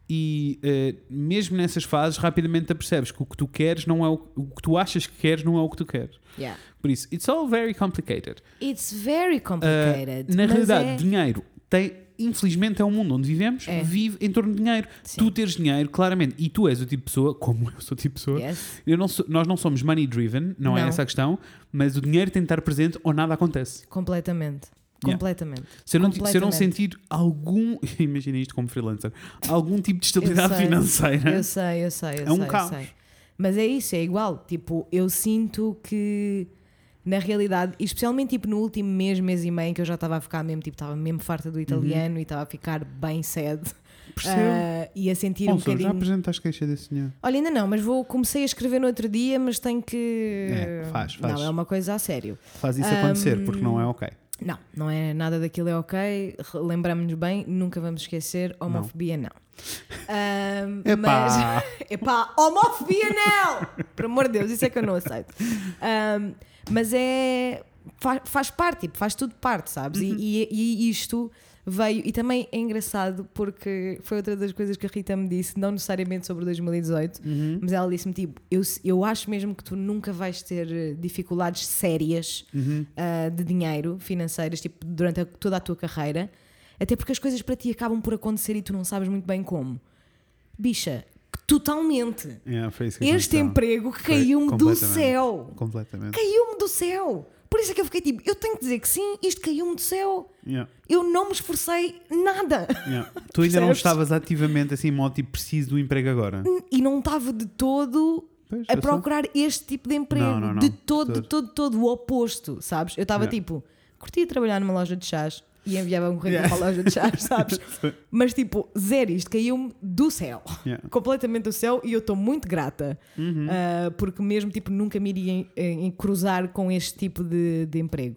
E eh, mesmo nessas fases, rapidamente te apercebes que o que tu queres não é o, o que tu achas que queres, não é o que tu queres. Yeah. Por isso, it's all very complicated. It's very Uh, complicated. na mas realidade, é- dinheiro tem. Infelizmente é um mundo onde vivemos, É. vive em torno de dinheiro. Sim. Tu teres dinheiro, claramente, e tu és o tipo de pessoa, como eu sou o tipo de pessoa, Yes. não sou- nós não somos money driven, não, é Não. essa a questão, mas o dinheiro tem de estar presente ou nada acontece. Completamente. Yeah. Completamente. Se eu, não, se eu não sentir algum, imagina isto como freelancer, algum tipo de estabilidade Eu financeira, Eu sei, eu sei, eu É um sei, eu caos. sei. Mas é isso, é igual. Tipo, eu sinto que na realidade, e especialmente tipo no último mês, mês e meio, que eu já estava a ficar mesmo, tipo, estava mesmo farta do italiano e estava a ficar bem sede. Uhum. percebo. Ah, e a sentir um Ouça, já bocadinho. apresentaste queixa desse senhor. Olha, ainda não, mas vou comecei a escrever no outro dia, mas tenho que. É, faz, faz. Não, é uma coisa a sério. Faz isso acontecer, porque não é ok. Não, não é nada daquilo é ok. Lembramos-nos bem, nunca vamos esquecer, homofobia não. Ahm, Epá. Mas, epá, homofobia não! Por amor de Deus, isso é que eu não aceito. Ahm, mas é. Faz, faz parte, tipo, faz tudo parte, sabes? E- E, e isto veio. E também é engraçado porque foi outra das coisas que a Rita me disse, não necessariamente sobre 2018, Uhum. mas ela disse-me tipo: eu, eu acho mesmo que tu nunca vais ter eh, dificuldades sérias Uhum. ah, de dinheiro financeiras tipo, durante a- toda a tua carreira, até porque as coisas para ti acabam por acontecer e tu não sabes muito bem como. Bicha, totalmente. Yeah, que Este aconteceu. emprego caiu-me do céu. Completamente. Caiu-me do céu. Por isso é que eu fiquei tipo, eu tenho que dizer que sim, isto caiu-me do céu. Yeah, Eu não me esforcei nada. yeah. Tu ainda não estavas ativamente assim, modo tipo, preciso do emprego agora. E não estava de todo Pois, a eu sei. procurar este tipo de emprego. Não, não, não. De todo, De de todo, todo o oposto, sabes? Eu estava Yeah. tipo, curtia trabalhar numa loja de chás e enviava um currículo Yeah. para a loja de chás, sabes? Mas tipo, zero, isto caiu-me do céu. Yeah. Completamente do céu e eu estou muito grata. Uhum. Ah, porque mesmo tipo, nunca me iria em, em cruzar com este tipo de, de emprego.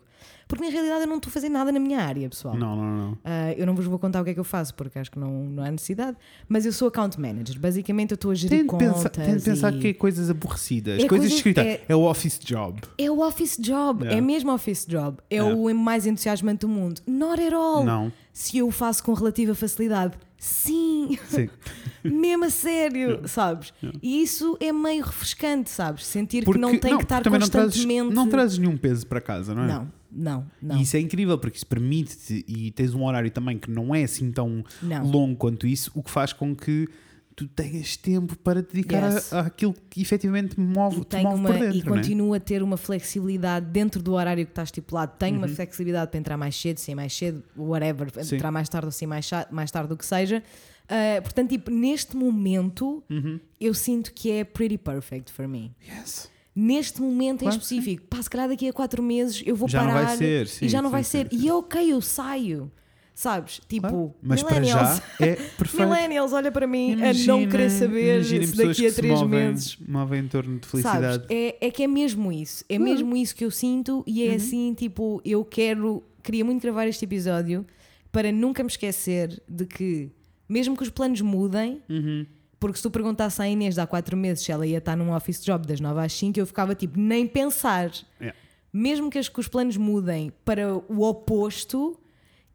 Porque na realidade eu não estou a fazer nada na minha área, pessoal. Não, não, não. Ah, eu não vos vou contar o que é que eu faço, porque acho que não, não há necessidade. Mas eu sou account manager. Basicamente, eu estou a gerir Tente contas. pensar, tente pensar e- que é coisas aborrecidas, É coisas coisas- escritas. é- É... o office job. É o office job, Yeah. é mesmo office job. É Yeah. o mais entusiasmante do mundo. Not at all. Não. Se eu o faço com relativa facilidade, sim, Sim. mesmo a sério, sabes? E isso é meio refrescante, sabes? Sentir Porque, que não tem que estar também não trazes, constantemente. não trazes nenhum peso para casa, não é? não, não, não. E isso é incrível porque isso permite-te e tens um horário também que não é assim tão Não. longo quanto isso, o que faz com que tu tenhas tempo para te dedicar Yes. a- àquilo que efetivamente move, te move uma, por dentro. e é? continuo a ter uma flexibilidade dentro do horário que está estipulado. Tenho Uhum. uma flexibilidade para entrar mais cedo, sair mais cedo, whatever, Sim. entrar mais tarde ou sair mais, mais tarde, o que seja. Ah, portanto, tipo, neste momento, Uhum. eu sinto que é pretty perfect for me. Yes. Neste momento Claro em específico. Pá, se calhar daqui a quatro meses eu vou Já não vai parar ser, sim, e já não sim, vai sim, ser. E é ok, eu saio. Sabes? Tipo, Claro. Mas para millennials. já é perfeito. Millennials, olha para mim a Imagina- não querer saber se daqui a três movem, meses. movem em torno de Sabes? felicidade. É, é que é mesmo isso. É mesmo isso que eu sinto e Uhum. é assim, tipo, eu quero, queria muito gravar este episódio para nunca me esquecer de que, mesmo que os planos mudem, Uhum. Porque se tu perguntasse à Inês há quatro meses se ela ia estar num office job das 9 às 5, eu ficava tipo, nem pensar. Yeah. Mesmo que, as- que os planos mudem para o oposto,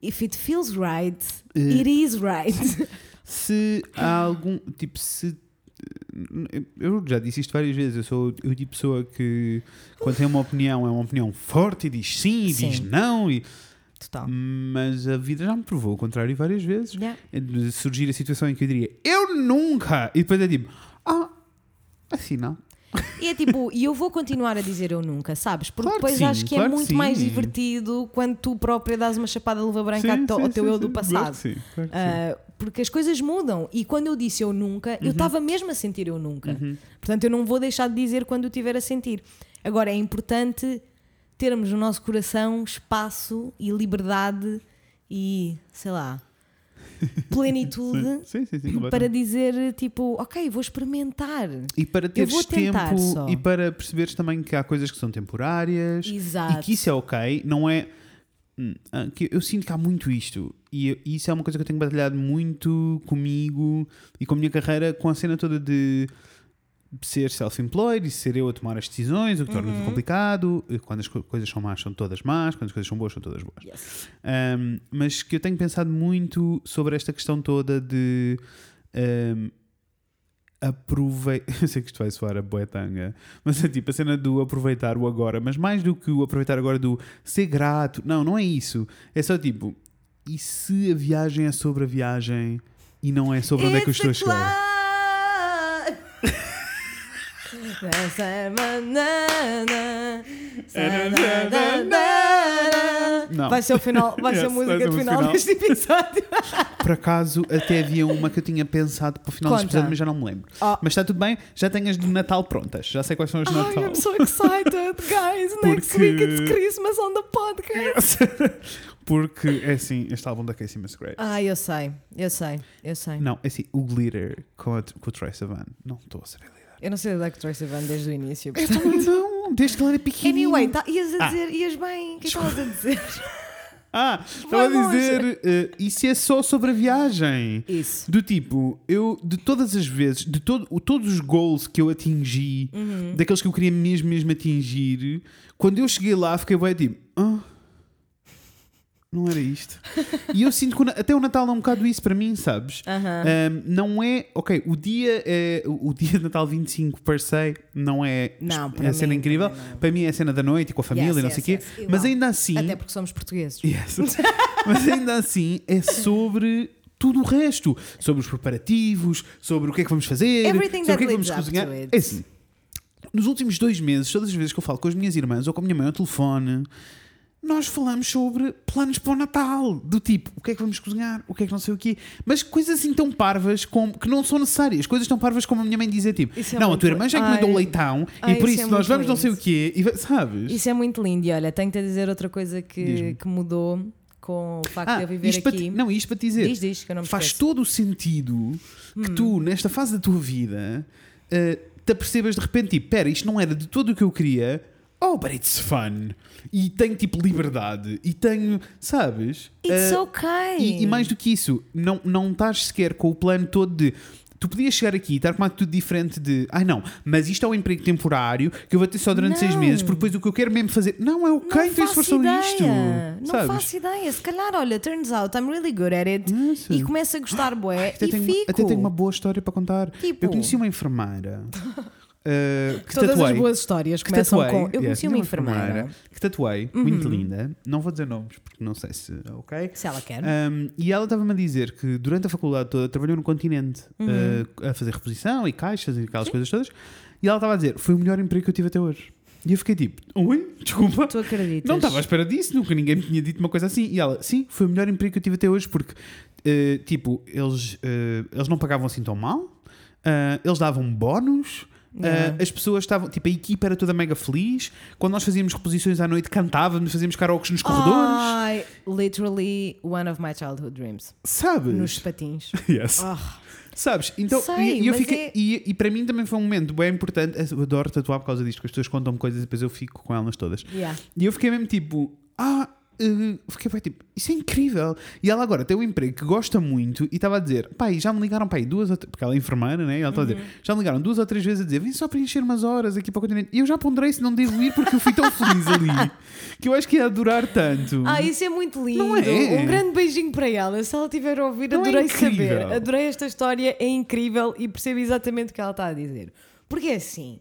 if it feels right, Eh, it is right. Se há algum. Tipo, se. Eu já disse isto várias vezes. Eu sou o tipo de pessoa que, quando tem uma opinião, é uma opinião forte e diz sim e diz Sim. não. E, Total. mas a vida já me provou o contrário várias vezes. Yeah. É surgir a situação em que eu diria eu nunca. E depois é tipo, ah, assim não. E é tipo, e eu vou continuar a dizer eu nunca, sabes? Porque Claro que depois sim, acho que claro é que muito sim. mais divertido quando tu própria dás uma chapada de luva branca ao teu- ao teu eu do passado. que sim, claro que sim. Ah, porque as coisas mudam e quando eu disse eu nunca, Uhum. eu estava mesmo a sentir eu nunca. Portanto, eu não vou deixar de dizer quando eu estiver a sentir. Agora, é importante termos no nosso coração espaço e liberdade e, sei lá, plenitude Sim, sim, sim, para dizer tipo, ok, vou experimentar. E para teres tempo só. e para perceberes também que há coisas que são temporárias Exato. e que isso é ok, não é. Hum, ah, que eu sinto que há muito isto e isso é uma coisa que eu tenho batalhado muito comigo e com a minha carreira com a cena toda de ser self-employed e ser eu a tomar as decisões, o que torna Uhum. complicado. E Quando as co- coisas são más, são todas más, quando as coisas são boas, são todas boas. Yes. Um, mas que eu tenho pensado muito sobre esta questão toda de um, aproveitar. Eu sei que isto vai soar a boetanga, mas é tipo a cena do aproveitar o agora, mas mais do que o aproveitar agora do ser grato. Não, não é isso. É só tipo, e se a viagem é sobre a viagem e não é sobre onde é que eu estou It's a chegar? climb. That's a banana. Não. Vai ser o final, vai ser a Yes, música ser de final, final. deste episódio. Por acaso, até havia uma que eu tinha pensado para o final deste episódio, mas já não me lembro. Oh. Mas está tudo bem, já tenho as de Natal prontas. Já sei quais são as de Ai, Natal. I'm so excited, guys. Next Porque- week it's Christmas on the podcast. Porque é assim, este álbum da Casey Musgraves. Ah, eu sei, eu sei, eu sei. Não, é assim, o Glitter com, a, com o Troy Sivan. Não estou a saber lidar. Eu não sei da Dr. Sivan desde o início. Eu portanto- também não, desde que ele era pequenino. Anyway, tá, ias a Ah. dizer, ias bem. O que é que estavas a dizer? Ah, estava a dizer, eh, isso é só sobre a viagem. Isso. Do tipo, eu, de todas as vezes, de todo, todos os goals que eu atingi, Uhum. daqueles que eu queria mesmo, mesmo atingir, quando eu cheguei lá, fiquei bem tipo, ah, não era isto. e eu sinto que até o Natal é um bocado isso para mim, sabes? Um, não é, ok, o dia é o dia de Natal 25 per se não é Não, é para a cena mim incrível. também não. Para mim é a cena da noite e com a família Yes, e não yes, sei o quê. yes. Igual. Mas ainda assim, Até porque somos portugueses. Mas ainda assim é sobre tudo o resto, sobre os preparativos, sobre o que é que vamos fazer, Everything sobre o que é que vamos cozinhar. É assim. Nos últimos dois meses, todas as vezes que eu falo com as minhas irmãs ou com a minha mãe ao telefone, nós falamos sobre planos para o Natal, do tipo, o que é que vamos cozinhar, o que é que não sei o quê, mas coisas assim tão parvas como, que não são necessárias, coisas tão parvas como a minha mãe dizer, tipo, é não, a tua irmã já lindo. encomendou leitão Ai, e por isso isso é nós vamos não sei o lindo. quê, e, sabes? Isso é muito lindo. E olha, tenho-te a dizer outra coisa que, que mudou com o facto de eu viver aqui. ti- não, isto para te dizer, Diz, diz, que eu não me faz esqueço. todo o sentido que tu, nesta fase da tua vida, eh, te apercebas de repente, tipo, pera, isto não era de todo o que eu queria. Oh, but it's fun. E tenho tipo liberdade. E tenho, sabes? It's Eh, okay. e, e mais do que isso, não, não estás sequer com o plano todo de. Tu podias chegar aqui e estar com uma tudo diferente de. Ai não, mas isto é um emprego temporário que eu vou ter só durante seis Não. meis, porque depois o que eu quero mesmo fazer. Não, é o não então isso faço ideia. isto. Não sabes? faço ideia. Se calhar, olha, turns out I'm really good at it. Nossa. E começo a gostar bué Até e tenho, fico. até tenho uma boa história para contar. Tipo? Eu conheci uma enfermeira uh, que Todas tatuei. as boas histórias que começam tatuei, com. Eu yes, conheci uma enfermeira. que tatuei, Uhum. muito linda. Não vou dizer nomes porque não sei se. Ok. Se ela quer. Um, e ela estava-me a dizer que durante a faculdade toda trabalhou no continente Uhum. uh, a fazer reposição e caixas e aquelas coisas todas. E ela estava a dizer: Foi o melhor emprego que eu tive até hoje. E eu fiquei tipo: Oi, desculpa. Tu acreditas? Não estava à espera disso, nunca ninguém me tinha dito uma coisa assim. E ela, sim, foi o melhor emprego que eu tive até hoje, porque, eh, tipo, eles, eh, eles não pagavam assim tão mal, eh, eles davam bónus, Yeah. Ah, as pessoas estavam, tipo, a equipa era toda mega feliz. Quando nós fazíamos reposições à noite, cantávamos, fazíamos karaokes nos corredores. Ai, literally one of my childhood dreams. Sabes? Nos patins. Yes. Ah, Sabes? Então, Sei, e, eu fiquei, é- e, e para mim também foi um momento bem importante. Eu adoro tatuar por causa disto, que as pessoas contam-me coisas e depois eu fico com elas todas. yeah. E eu fiquei mesmo tipo, ah, eh, fiquei bem tipo, isso é incrível. E ela agora tem um emprego que gosta muito e estava a dizer, pai, já me ligaram aí duas ou três, porque ela é enfermeira, né? E ela estava a Uhum. dizer, já me ligaram duas ou três vezes a dizer, vem só preencher umas horas aqui para o continente. E eu já ponderei se não devo ir porque eu fui tão feliz ali que eu acho que ia adorar tanto. Ah, isso é muito lindo. Não é? Um grande beijinho para ela. Se ela tiver a ouvir, Não é adorei incrível? saber. Adorei esta história, é incrível e percebo exatamente o que ela está a dizer. Porque é assim.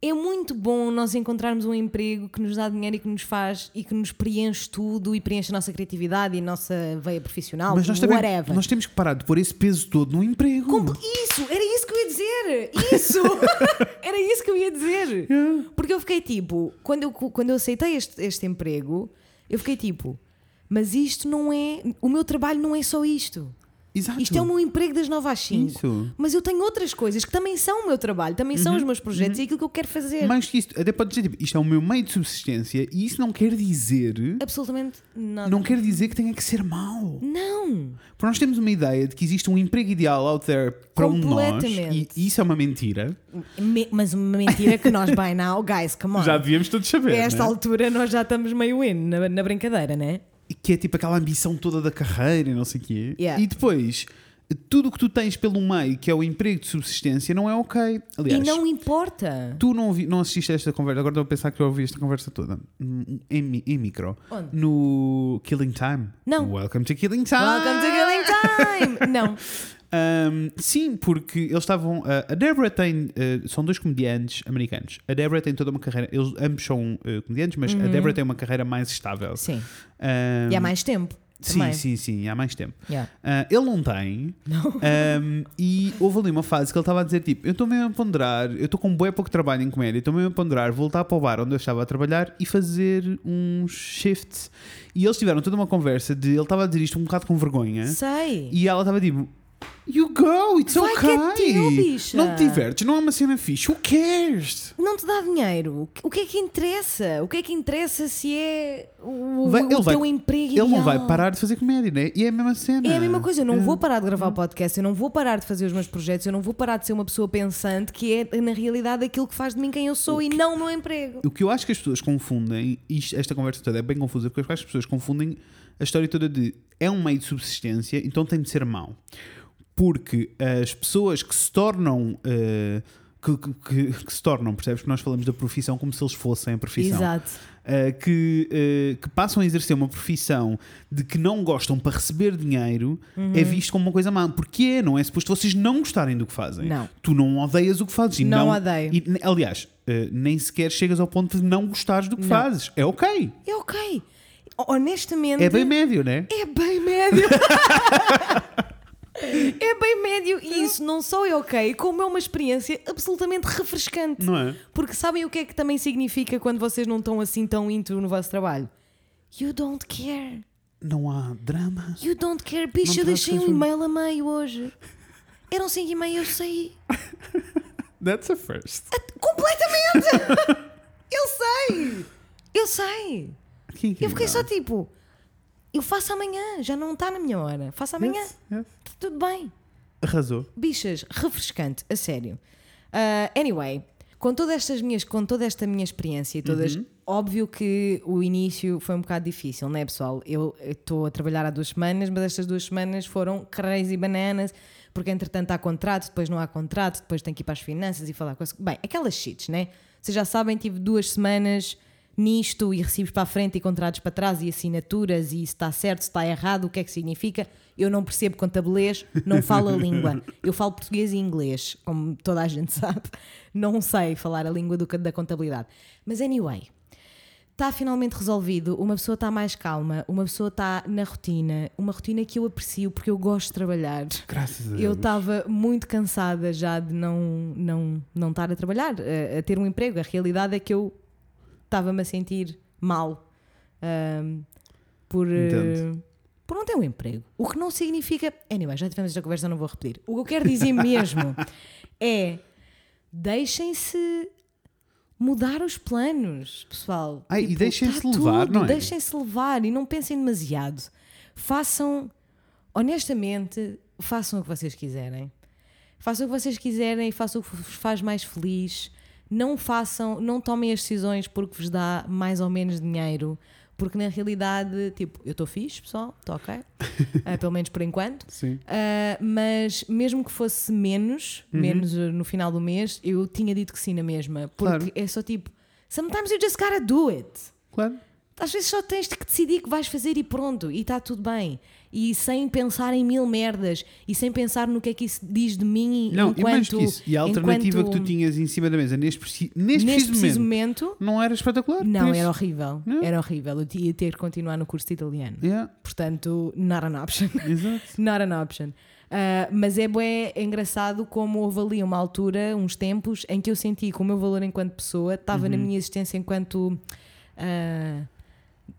É muito bom nós encontrarmos um emprego que nos dá dinheiro e que nos faz e que nos preenche tudo e preenche a nossa criatividade e a nossa veia profissional, Mas nós também whatever. nós temos que parar de pôr esse peso todo no emprego. Como- Isso, era isso que eu ia dizer. Isso! era isso que eu ia dizer. Porque eu fiquei tipo, quando eu, quando eu aceitei este, este emprego, eu fiquei tipo, mas isto não é. O meu trabalho não é só isto. Exato. Isto é o meu emprego das 9 às 5. Isso. Mas eu tenho outras coisas que também são o meu trabalho, também são os meus projetos e aquilo que eu quero fazer. Mais que isto, até pode dizer, tipo, isto é o meu meio de subsistência e isso não quer dizer. Absolutamente nada. Não quer dizer que tenha que ser mau. Não. Porque nós temos uma ideia de que existe um emprego ideal out there para um nós Completamente. e isso é uma mentira. Me- mas uma mentira que nós, by now, guys, come on. Já devíamos todos saber. A esta né? altura nós já estamos meio in na, na brincadeira, né? Que é tipo aquela ambição toda da carreira e não sei o quê. Yeah. E depois, tudo o que tu tens pelo meio, que é o emprego de subsistência, não é ok. Aliás, e não importa. tu não, ouvi, não assististe a esta conversa, agora estou a pensar que eu ouvi esta conversa toda em, em micro. Onde? No Killing Time. Não. Welcome to Killing Time. Welcome to Killing Time! Não. Um, sim, porque eles estavam. uh, a Deborah tem. uh, são dois comediantes americanos. A Deborah tem toda uma carreira. Eles ambos são uh, comediantes, mas a Deborah tem uma carreira mais estável. Uhum. Sim. Um, E há mais tempo. Sim, também. sim, sim, há mais tempo. Yeah. Uh, ele não tem. Um, e houve ali uma fase que ele estava a dizer: tipo, eu estou mesmo a ponderar, eu estou com bem pouco trabalho em comédia, estou mesmo a ponderar voltar para o bar onde eu estava a trabalhar e fazer uns shifts. E eles tiveram toda uma conversa de. Ele estava a dizer isto um bocado com vergonha. Sei. E ela estava tipo: You go, it's Vai okay. é teu, bicha. Não te divertes, não é uma cena fixe. Who cares? Não te dá dinheiro. O que é que interessa? O que é que interessa se é o, Vai- o vai- teu emprego Ele não ideal? vai parar de fazer comédia, né? E é a mesma cena. É a mesma coisa, eu não É. vou parar de gravar o podcast, eu não vou parar de fazer os meus projetos, eu não vou parar de ser uma pessoa pensante que é, na realidade, aquilo que faz de mim quem eu sou e não o meu emprego. O que eu acho que as pessoas confundem, e esta conversa toda é bem confusa, porque eu acho que as pessoas confundem a história toda de é um meio de subsistência, então tem de ser mau. Porque as pessoas que se tornam. eh, que, que- que- se tornam, percebes? Que nós falamos da profissão como se eles fossem a profissão. Exato. Uh, que, uh, que passam a exercer uma profissão de que não gostam para receber dinheiro Uhum. é visto como uma coisa má. Porque é, não é suposto vocês não gostarem do que fazem. Não. Tu não odeias o que fazes. Não não, odeio. e, aliás, uh, nem sequer chegas ao ponto de não gostares do que Não. fazes. É ok. É ok. Honestamente. É bem médio, né? É bem médio. é bem médio. E isso não só é ok, como é uma experiência absolutamente refrescante. Não é? Porque sabem o que é que também significa quando vocês não estão assim tão into no vosso trabalho? You don't care. Não há drama. You don't care. Bicho, Não eu deixei um e-mail a meio hoje. Eram 5 e meia, eu saí. That's a first. Completamente! eu sei! Eu sei! Que Eu fiquei só tipo, eu faço amanhã, já não está na minha hora. Faço amanhã. Yes, yes. Tudo bem. Arrasou. Bichas, refrescante, a sério. Ah, anyway, com todas estas minhas, com toda esta minha experiência e todas, Uhum. óbvio que o início foi um bocado difícil, não é, pessoal? Eu estou a trabalhar há duas semanas, mas estas duas semanas foram crazy bananas, porque entretanto há contrato, depois não há contrato, depois tenho que ir para as finanças e falar com as... Bem, aquelas shits, né? Vocês já sabem, tive duas semanas nisto e recibos para a frente e contratos para trás e assinaturas e se está certo, se está errado, o que é que significa. Eu não percebo contabulês, não falo a língua. Eu falo português e inglês, como toda a gente sabe. Não sei falar a língua do, da contabilidade. Mas anyway, está finalmente resolvido, uma pessoa está mais calma, uma pessoa está na rotina, uma rotina que eu aprecio porque eu gosto de trabalhar. Graças a Deus. Eu estava muito cansada já de não, não, não estar a trabalhar, a, a ter um emprego. A realidade é que eu estava-me a sentir mal ahm, por, eh, por não ter um emprego. O que não significa. Anyway, já tivemos esta conversa, não vou repetir. O que eu quero dizer mesmo é. deixem-se mudar os planos, pessoal. Ai, e Tipo, deixem-se tá levar, tudo, não é? Deixem-se levar e não pensem demasiado. Façam, honestamente, façam o que vocês quiserem. Façam o que vocês quiserem, façam o que vos faz mais feliz. Não façam, não tomem as decisões porque vos dá mais ou menos dinheiro. Porque na realidade, tipo, eu estou fixe, pessoal, estou ok. Ah, pelo menos por enquanto. Sim. Uh, mas mesmo que fosse menos, Uhum. menos uh, no final do mês, eu tinha dito que sim na mesma. Porque Claro. é só tipo, sometimes you just gotta do it. Claro. Às vezes só tens que decidir que vais fazer e pronto, e está tudo bem. E sem pensar em mil merdas e sem pensar no que é que isso diz de mim Não, enquanto. e mais que isso. E a alternativa enquanto- que tu tinhas em cima da mesa neste, preci- neste, Neste preciso momento, momento, não era espetacular. não, era horrível. Não. Era horrível. Eu ia ter que continuar no curso de italiano. Yeah, Portanto, not an option. exato. Not an option. Uh, mas é bué engraçado como houve ali uma altura, uns tempos, em que eu senti que o meu valor enquanto pessoa estava na Uhum. minha existência enquanto uh,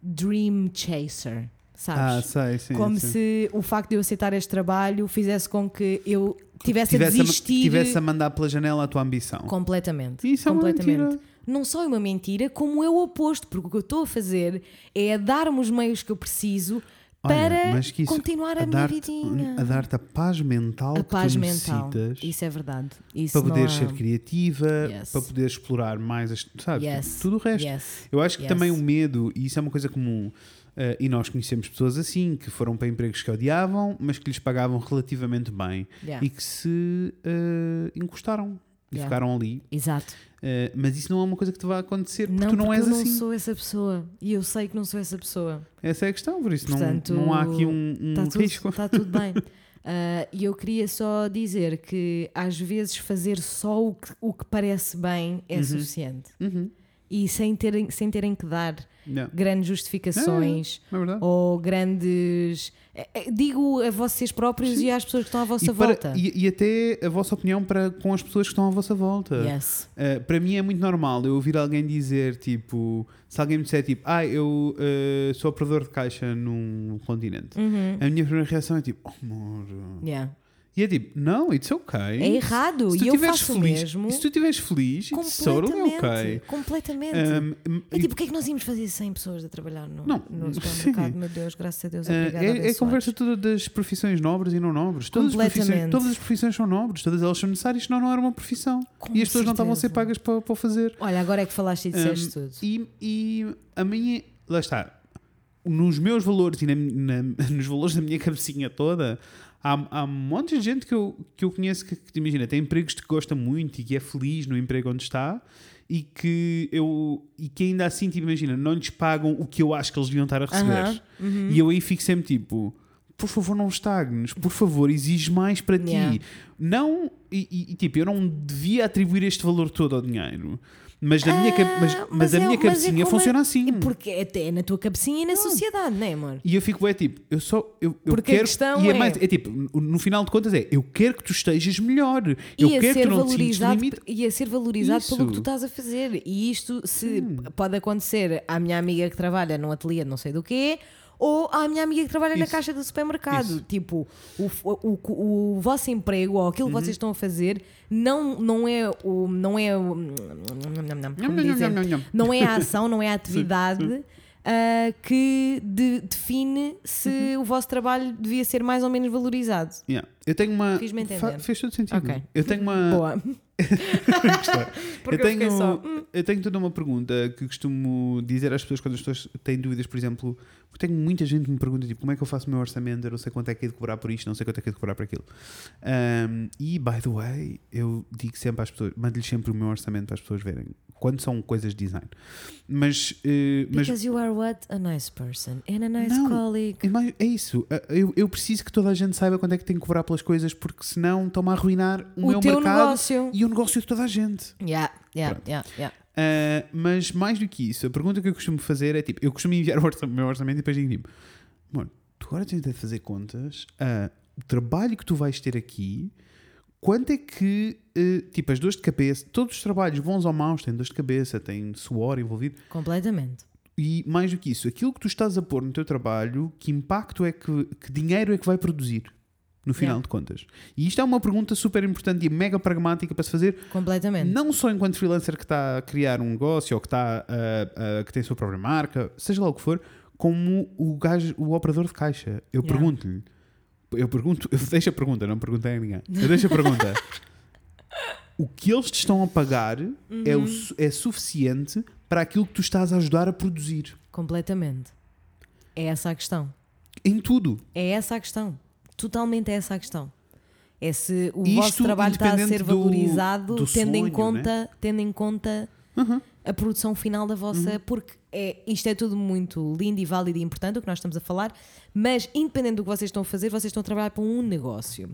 dream chaser, Ah, sabes? sei, sim. como sim. se o facto de eu aceitar este trabalho fizesse com que eu tivesse, a tivesse, a, desistir tivesse a mandar pela janela a tua ambição. completamente. Isso é uma completamente. mentira. Não só é uma mentira, como é o oposto, porque o que eu estou a fazer é a dar-me os meios que eu preciso Olha, para isso- continuar a, minha dar-te- vidinha. A dar-te a paz mental a que paz tu mental. necessitas Isso é verdade. Isso para poder há- ser criativa, Yes. para poder explorar mais, as, sabes? Yes. Tudo o resto. Yes. Eu acho que também o medo, e isso é uma coisa comum, eh, e nós conhecemos pessoas assim, que foram para empregos que odiavam, mas que lhes pagavam relativamente bem Yeah. e que se eh, encostaram e Yeah. ficaram ali. Exato. Eh, mas isso não é uma coisa que te vai acontecer porque Não, tu não porque és eu não assim. sou essa pessoa. E eu sei que não sou essa pessoa. Essa é a questão, por isso não- Portanto, não, há aqui um, um Está tudo, risco. tá tudo bem. E eu queria só dizer que às vezes fazer só o que, o que parece bem é suficiente. Uhum. E sem terem, sem terem que dar Yeah. grandes justificações É verdade. ou grandes. eh, Digo a vocês próprios e às pessoas que estão à vossa E, para- volta. e- e até a vossa opinião para, com as pessoas que estão à vossa volta. Yes. Uh, para mim é muito normal eu ouvir alguém dizer, tipo, se alguém me disser, tipo, ah, eu uh, sou operador de caixa num continente, Uhum. a minha primeira reação é tipo, oh, amor. Yeah. E é tipo, não, it's okay. É errado. Se tu E eu faço feliz, mesmo. Se tu estiveres feliz, it's totally Completamente. ok. Completamente. Um, É tipo, o que é que nós íamos fazer 100 pessoas a trabalhar no, Não, no supermercado? Meu Deus, graças a Deus, uh, é, é a conversa toda das profissões nobres e não nobres. Todas as, profissões, todas as profissões são nobres, todas elas são necessárias, senão não era uma profissão. Com e as pessoas não estavam a ser certeza. pagas para, para o fazer. Olha, agora é que falaste e disseste Um, tudo. E, e a minha. Lá está. Nos meus valores e na- na- nos valores da minha cabecinha toda, há, há um monte de gente que eu, que eu conheço que, que, imagina, tem empregos que gosta muito e que é feliz no emprego onde está e que eu e que ainda assim, tipo, imagina, não lhes pagam o que eu acho que eles deviam estar a receber. Aham, uhum. E eu aí fico sempre tipo. Por favor, não estagnes. Por favor, exige mais para ti. Yeah. Não. E, e- e, tipo, eu não devia atribuir este valor todo ao dinheiro. Mas, na minha, cabe- mas, Ah, mas a é- minha mas é cabecinha como funciona é- assim. é Porque até é na tua cabecinha e na sociedade, não é, amor? E eu fico, é tipo, eu só. Eu, eu Porque a quero, questão e é, é- mais, é tipo, no final de contas, é eu quero que tu estejas melhor. Eu a quero que tu não te sintas limite. e a ser valorizado pelo que Isso. tu estás a fazer. E isto se pode acontecer à minha amiga que trabalha num ateliê de não sei do quê. Ou à minha amiga que trabalha na Isso. caixa do supermercado. Isso. Tipo, o, o, o, o vosso emprego ou aquilo Uhum. que vocês estão a fazer não, não é o. Não é o. Não é a ação, não é a atividade ah, que de- define se Uhum. o vosso trabalho devia ser mais ou menos valorizado. Yeah. Eu tenho uma. Fez todo sentido. Ok. Eu tenho uma. Boa. Eu, eu tenho, só, "Hum." eu tenho toda uma pergunta que costumo dizer às pessoas quando as pessoas têm dúvidas, por exemplo, porque tenho muita gente que me pergunta tipo, como é que eu faço o meu orçamento, eu não sei quanto é que é de cobrar por isto, não sei quanto é que é de cobrar por aquilo. Um, e, by the way, eu digo sempre às pessoas, mando-lhes sempre o meu orçamento para as pessoas verem, quando são coisas de design. Mas, mas Because you are what? A nice person and a nice Não. colleague. é é isso, eu, eu preciso que toda a gente saiba quanto é que tem que cobrar pelas coisas, porque senão estão-me a arruinar o, O meu teu mercado negócio. e o negócio de toda a gente. Yeah, yeah, yeah, yeah. Uh, mas mais do que isso, a pergunta que eu costumo fazer é tipo: eu costumo enviar o o meu orçamento e depois digo tipo, mano, tu agora tens de fazer contas a o trabalho que tu vais ter aqui, quanto é que, uh, tipo, as dores de cabeça, todos os trabalhos, bons ou maus, têm dores de cabeça, têm suor envolvido, Completamente. e mais do que isso, aquilo que tu estás a pôr no teu trabalho, que impacto é que, que dinheiro é que vai produzir? No final Yeah. de contas. E isto é uma pergunta super importante e mega pragmática para se fazer, Completamente. não só enquanto freelancer que está a criar um negócio ou que, está, a- a- que tem a sua própria marca, seja lá o que for, como o, gajo, o operador de caixa. Eu Yeah. pergunto-lhe, eu pergunto, eu deixo a pergunta, não perguntei a ninguém. Eu deixo a pergunta. o que eles te estão a pagar é, Uhum. o su- é suficiente para aquilo que tu estás a ajudar a produzir. Completamente. É essa a questão. Em tudo. É essa a questão. Totalmente é essa a questão. É se o Isto vosso trabalho está a ser independente do- valorizado do tendo, em sonho, conta, tendo em conta Uhum. a produção final da vossa. Porque é, isto é tudo muito lindo e válido e importante o que nós estamos a falar, mas independente do que vocês estão a fazer, vocês estão a trabalhar para um negócio.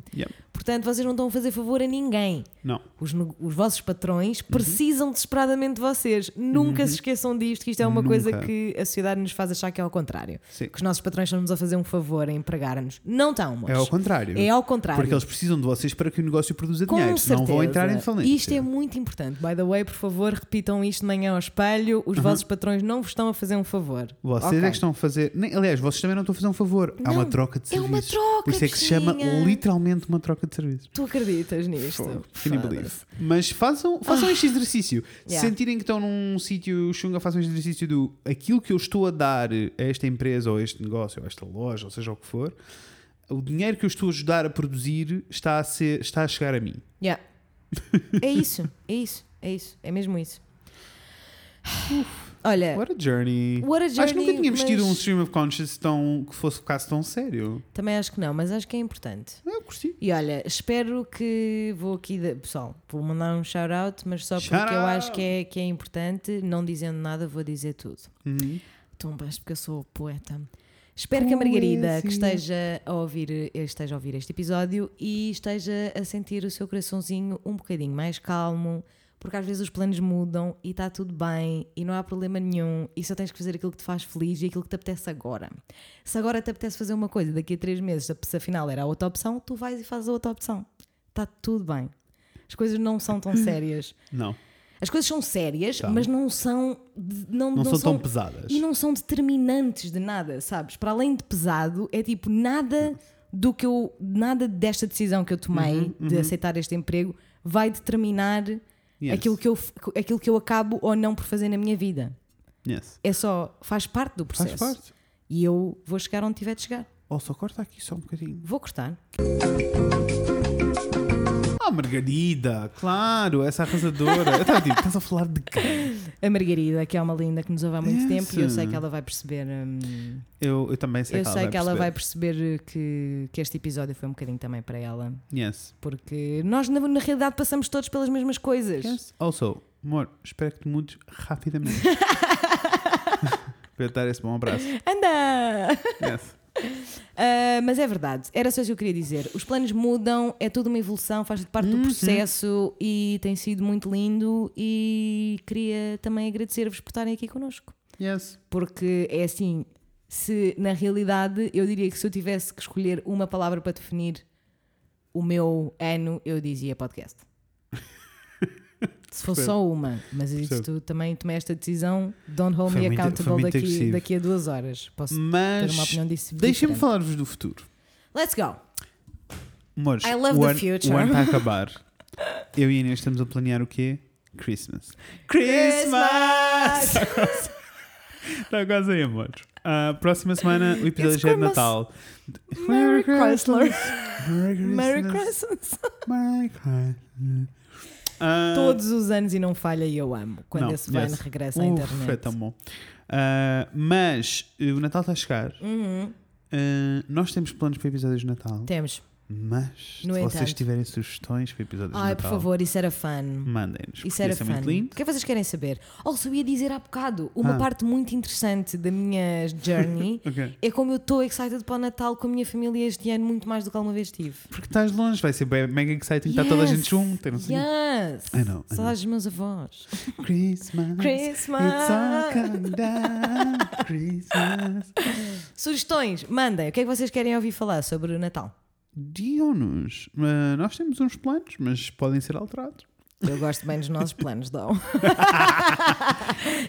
Portanto, vocês não estão a fazer favor a ninguém. Não. Os, os vossos patrões Uhum. precisam desesperadamente de vocês. Nunca se esqueçam disto, que isto é uma coisa Nunca. que a sociedade nos faz achar que é ao contrário. Sim. Que os nossos patrões estão-nos a fazer um favor a empregar-nos. Não estão, moços. É ao contrário. É ao contrário. Porque eles precisam de vocês para que o negócio produza Com dinheiro, senão vão certeza. entrar em falência. Isto é muito importante. By the way, por favor, repitam isto de manhã ao espelho. Os vossos patrões não vos estão a fazer um favor. Vocês Ok. é que estão a fazer. nem- aliás, vocês também não estão a fazer um favor. Há Não, uma troca de é uma serviços. troca, Por isso é que se chama literalmente uma troca de serviços. Tu acreditas nisto? Foda-se. believe? Mas façam, façam este exercício. Se Ah. Yeah. sentirem que estão num sítio chunga, façam este exercício do aquilo que eu estou a dar a esta empresa ou a este negócio ou a esta loja, ou seja o que for, o dinheiro que eu estou a ajudar a produzir está a, ser, está a chegar a mim. Yeah. É isso, é isso, é isso, é mesmo isso. Olha, What a journey. What a Acho que nunca journey, tinha vestido mas- um stream of conscious tão, que fosse ficasse tão sério. também acho que não, mas acho que é importante. Eu curti. E olha, espero que vou aqui, de- pessoal, vou mandar um shout out, mas só porque Shout eu out! acho que é, que é importante, não dizendo nada, vou dizer tudo. Uhum. Basta porque eu sou poeta. Espero que a Margarida, que esteja a, ouvir, esteja a ouvir este episódio e esteja a sentir o seu coraçãozinho um bocadinho mais calmo, porque às vezes os planos mudam e está tudo bem e não há problema nenhum e só tens que fazer aquilo que te faz feliz e aquilo que te apetece agora. Se agora te apetece fazer uma coisa, daqui a três meses, se afinal era a outra opção, tu vais e fazes a outra opção. Está tudo bem. As coisas não são tão sérias. Não, As coisas são sérias, São. mas não são. de- Não, não, são, tão pesadas. e não são determinantes de nada, sabes? Para além de pesado, é tipo nada do que eu. Nada desta decisão que eu tomei de aceitar este emprego vai determinar Yes. aquilo, que eu, aquilo que eu acabo ou não por fazer na minha vida. Yes. É só. faz parte do Faz processo. parte. E eu vou chegar onde tiver de chegar. Ou só corta aqui só um bocadinho. Vou cortar. Ah, Margarida, claro, essa arrasadora. Eu estava tipo, estás a falar de quem? A Margarida, que é uma linda que nos ouve há muito tempo, e eu sei que ela vai perceber. hum, Eu, eu também sei eu que sei ela que vai ela vai perceber. perceber que, que este episódio foi um bocadinho também para ela. Yes. Porque nós, na, na realidade, passamos todos pelas mesmas coisas. yes. Also, amor, espero que te mudes rapidamente. Para eu dar esse bom abraço. Anda! Yes. Ah, mas é verdade, era só isso que eu queria dizer. Os planos mudam, é tudo uma evolução, faz parte do processo e tem sido muito lindo. E queria também agradecer-vos por estarem aqui connosco. Yes. Porque é assim, se na realidade eu diria que se eu tivesse que escolher uma palavra para definir o meu ano, eu dizia podcast. Se fosse só uma, mas isto Percebo. também tomei esta decisão, don't hold me accountable daqui, agressivo. daqui a duas horas. Posso ter Mas uma opinião disso. deixem-me falar-vos do futuro. Let's go! Amores, I love o, the future. o ano está a acabar. Eu e a Inês estamos a planear o quê? Christmas. Christmas! Está quase aí, amor. Ah, próxima semana o episódio já é de. Natal. Merry Chrysler! Merry Merry Christmas. Christmas! Merry Christmas. Ah, Todos os anos e não falha e eu amo quando não, esse van yes. regressa à internet. É tão bom. Ah, mas eh, o Natal está a chegar. Uhum. Ah, nós temos planos para episódios de Natal. Temos. Mas No se vocês entanto. tiverem sugestões para episódios de Ai, por Natal, favor, isso era fun. mandem-nos. Isso era é fun. muito lindo. O que é que vocês querem saber? Also, eu ia dizer há bocado, uma Ah. parte muito interessante da minha journey Ok. é como eu estou excited para o Natal com a minha família este ano, muito mais do que alguma vez tive. Porque estás longe, vai ser bem- mega exciting, está toda a gente Yes, junta. Não sei. Yes! I know, I know. Saudades dos meus avós. Christmas. Christmas. It's all coming down. Christmas. Sugestões, mandem. O que é que vocês querem ouvir falar sobre o Natal? Digam-nos. Ah, nós temos uns planos, mas podem ser alterados. Eu gosto bem dos nossos planos, dão.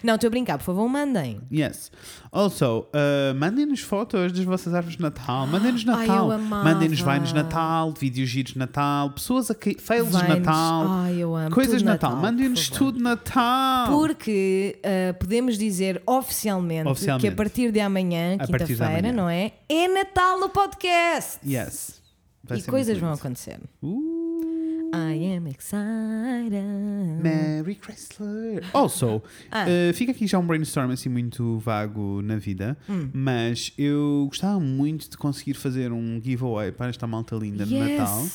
não, estou a brincar, por favor, mandem. Yes. Also, uh, mandem-nos fotos das vossas árvores de Natal. Mandem-nos Natal. Mandem-nos vainos de Natal, vídeos giros de Natal, pessoas a que. fails de Vines. Natal. Ai, eu amo. Coisas de Natal. por Mandem-nos tudo de Natal. Porque uh, podemos dizer oficialmente, Oficialmente. que a partir de amanhã, quinta-feira, não é? É Natal no podcast! Yes. Vai e coisas vão acontecer. Uh, I am excited. Merry Chrysler. Also, Ah. uh, fica aqui já um brainstorm assim muito vago na vida, Hum. mas eu gostava muito de conseguir fazer um giveaway para esta malta linda no Yes. Natal.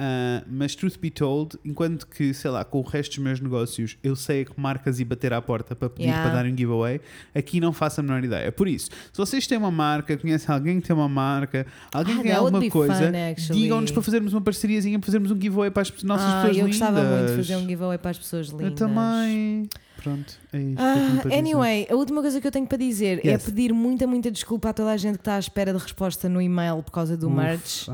Uh, mas, truth be told, enquanto que, sei lá, com o resto dos meus negócios eu sei que marcas e bater à porta para pedir Yeah. para dar um giveaway, aqui não faço a menor ideia. Por isso, se vocês têm uma marca, conhecem alguém que tem uma marca, alguém Ah, que tem alguma coisa, digam-nos para fazermos uma parceriazinha, para fazermos um giveaway para as nossas Ah, pessoas eu lindas. gostava muito de fazer um giveaway para as pessoas lindas. Eu também. Pronto, é isto. Ah, para dizer. anyway, a última coisa que eu tenho para dizer é Yes. pedir muita, muita desculpa a toda a gente que está à espera de resposta no e-mail por causa do Uf, merch.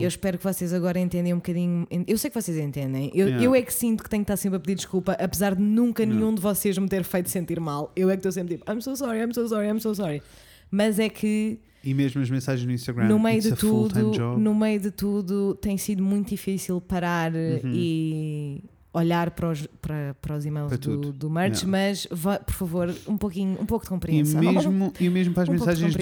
Eu espero que vocês agora entendam um bocadinho. Eu sei que vocês entendem. Eu, Yeah. eu é que sinto que tenho que estar sempre a pedir desculpa, apesar de nunca Não. nenhum de vocês me ter feito sentir mal. Eu é que estou sempre tipo, I'm so sorry, I'm so sorry, I'm so sorry. Mas é que E mesmo as mensagens no Instagram. no meio de tudo, no meio de tudo, tem sido muito difícil parar Uhum. e olhar para os, para, para os e-mails Para do, do merch, Yeah. mas vá, por favor, um pouquinho, um pouco de E compreensão. mesmo, e mesmo para as Um mensagens do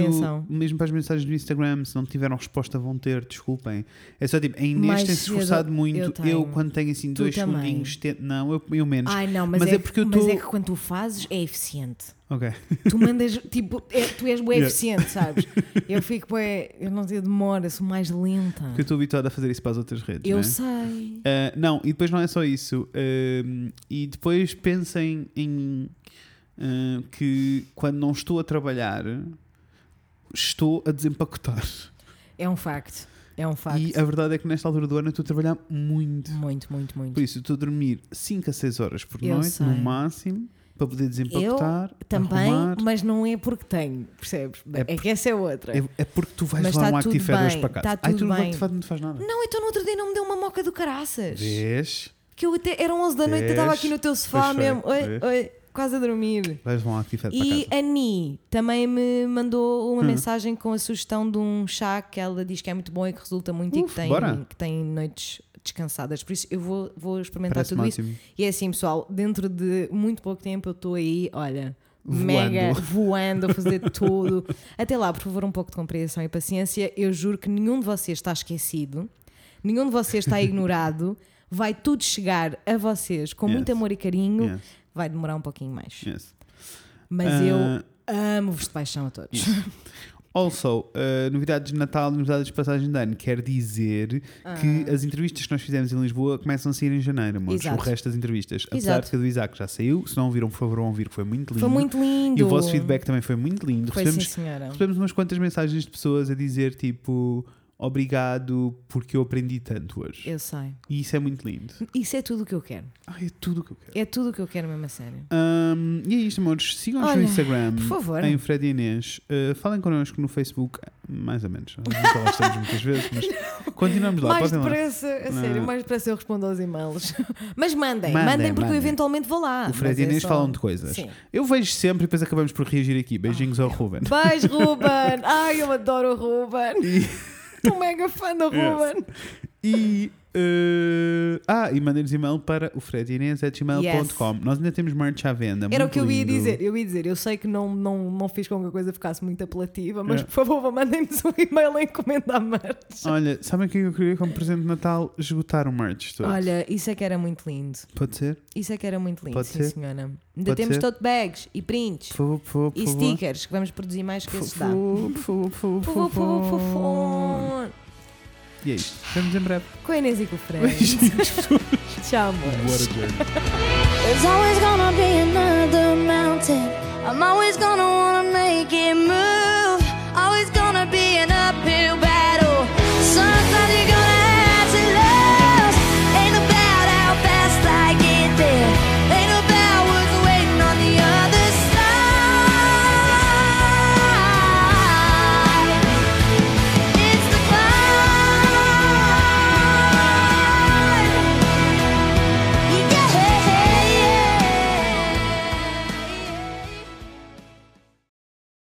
mesmo para as mensagens do Instagram, se não tiveram resposta, vão ter, desculpem. É só tipo, a Inês tem-se esforçado muito. eu Eu, quando tenho assim Tu dois também. segundinhos, te- não, eu, eu menos. Ai não, mas, Mas é, é porque eu mas tô- é que quando tu fazes é eficiente. Ok. Tu mandas, tipo, é- tu és bem Yeah. eficiente, sabes? Eu fico bem, eu não tenho demora, sou mais lenta. Porque eu estou habituado a fazer isso para as outras redes. Eu né? sei. Uh, não, e depois não é só isso. Um, e depois pensem em uh, que quando não estou a trabalhar, estou a desempacotar. É um facto. É um facto. E a verdade é que nesta altura do ano eu estou a trabalhar muito. Muito, muito, muito. Por isso, eu estou a dormir 5 a 6 horas por Eu noite, sei. no máximo, para poder desempacotar. Também, arrumar. mas não é porque tenho, percebes? É É, que essa é outra. É, é porque tu vais Mas tá um bem, para casa. tá Ai, tu não, bem. te faz, não te faz nada. Não, então no outro dia não me deu uma moca do caraças. Vês? Que eu até, eram 11 da noite, eu estava Vês? aqui no teu sofá foi, mesmo. Oi, vês? oi, quase a dormir. Vais levar um Actifed E para casa. a Ni também me mandou uma Hum. mensagem com a sugestão de um chá que ela diz que é muito bom e que resulta muito e Uf, que tem, bora. que tem noites descansadas. Por isso eu vou, vou experimentar Parece tudo isso. máximo. E é assim, pessoal, dentro de muito pouco tempo eu estou aí, olha, Voando. mega voando a fazer tudo. Até lá, por favor, um pouco de compreensão e paciência. Eu juro que nenhum de vocês está esquecido, nenhum de vocês está ignorado. Vai tudo chegar a vocês com muito Yes. amor e carinho. Yes, Vai demorar um pouquinho mais. yes. Mas Ah, eu amo-vos de paixão a todos. Also, uh, novidades de Natal, novidades de passagem de ano, quer dizer que as entrevistas que nós fizemos em Lisboa começam a sair em janeiro. Ah. Exato. o resto das entrevistas. Apesar Exato. de que a do Isaac já saiu, se não ouviram, por favor, vão ouvir, que foi muito lindo. Foi muito lindo. E o vosso feedback também foi muito lindo. Foi sim, recebemos, senhora. recebemos umas quantas mensagens de pessoas a dizer tipo obrigado porque eu aprendi tanto hoje. Eu sei. E isso é muito lindo. Isso é tudo o que eu quero. Ai, é tudo o que eu quero. É tudo o que eu quero mesmo a sério. Um, e é isto, amores. Sigam-nos no Instagram, por favor. em Fred e Inês. Uh, falem connosco no Facebook, mais ou menos. Nunca lá estamos muitas vezes, mas continuamos lá. mais podem lá. depressa, a sério, mais depressa eu respondo aos e-mails. Mas mandem, Mandem, mandem, porque eu mandem. eventualmente vou lá. O Fred e é Inês só- falam de coisas. Sim. Eu vejo sempre e depois acabamos por reagir aqui. Beijinhos ao Ruben. Beijo, Ruben! Ai, eu adoro o Ruben! Estou mega fã do Yes. Ruben! E. uh, ah, e mandem-nos e-mail para o fredinês.gmail.com. Nós ainda temos merch à venda. Era o que eu ia lindo. dizer. Eu ia dizer, eu sei que não, não, não fiz com que a coisa ficasse muito apelativa, mas É. por favor, mandem-nos um e-mail a encomendar merch. Olha, sabem o que eu queria como presente de Natal? Esgotar o merch todo. Olha, isso é que era muito lindo. Pode ser? Isso é que era muito lindo, Pode sim ser? senhora. Ainda Pode temos ser? tote bags e prints Por favor, por favor, por e stickers que vamos produzir mais que Por esses dá. por favor, por favor, Por por favor, por favor. favor. E é isto. Vemos em breve. Com a Inês e com o Fred. Tchau, amores. What a journey. There's always gonna be another mountain. I'm always gonna wanna make it move.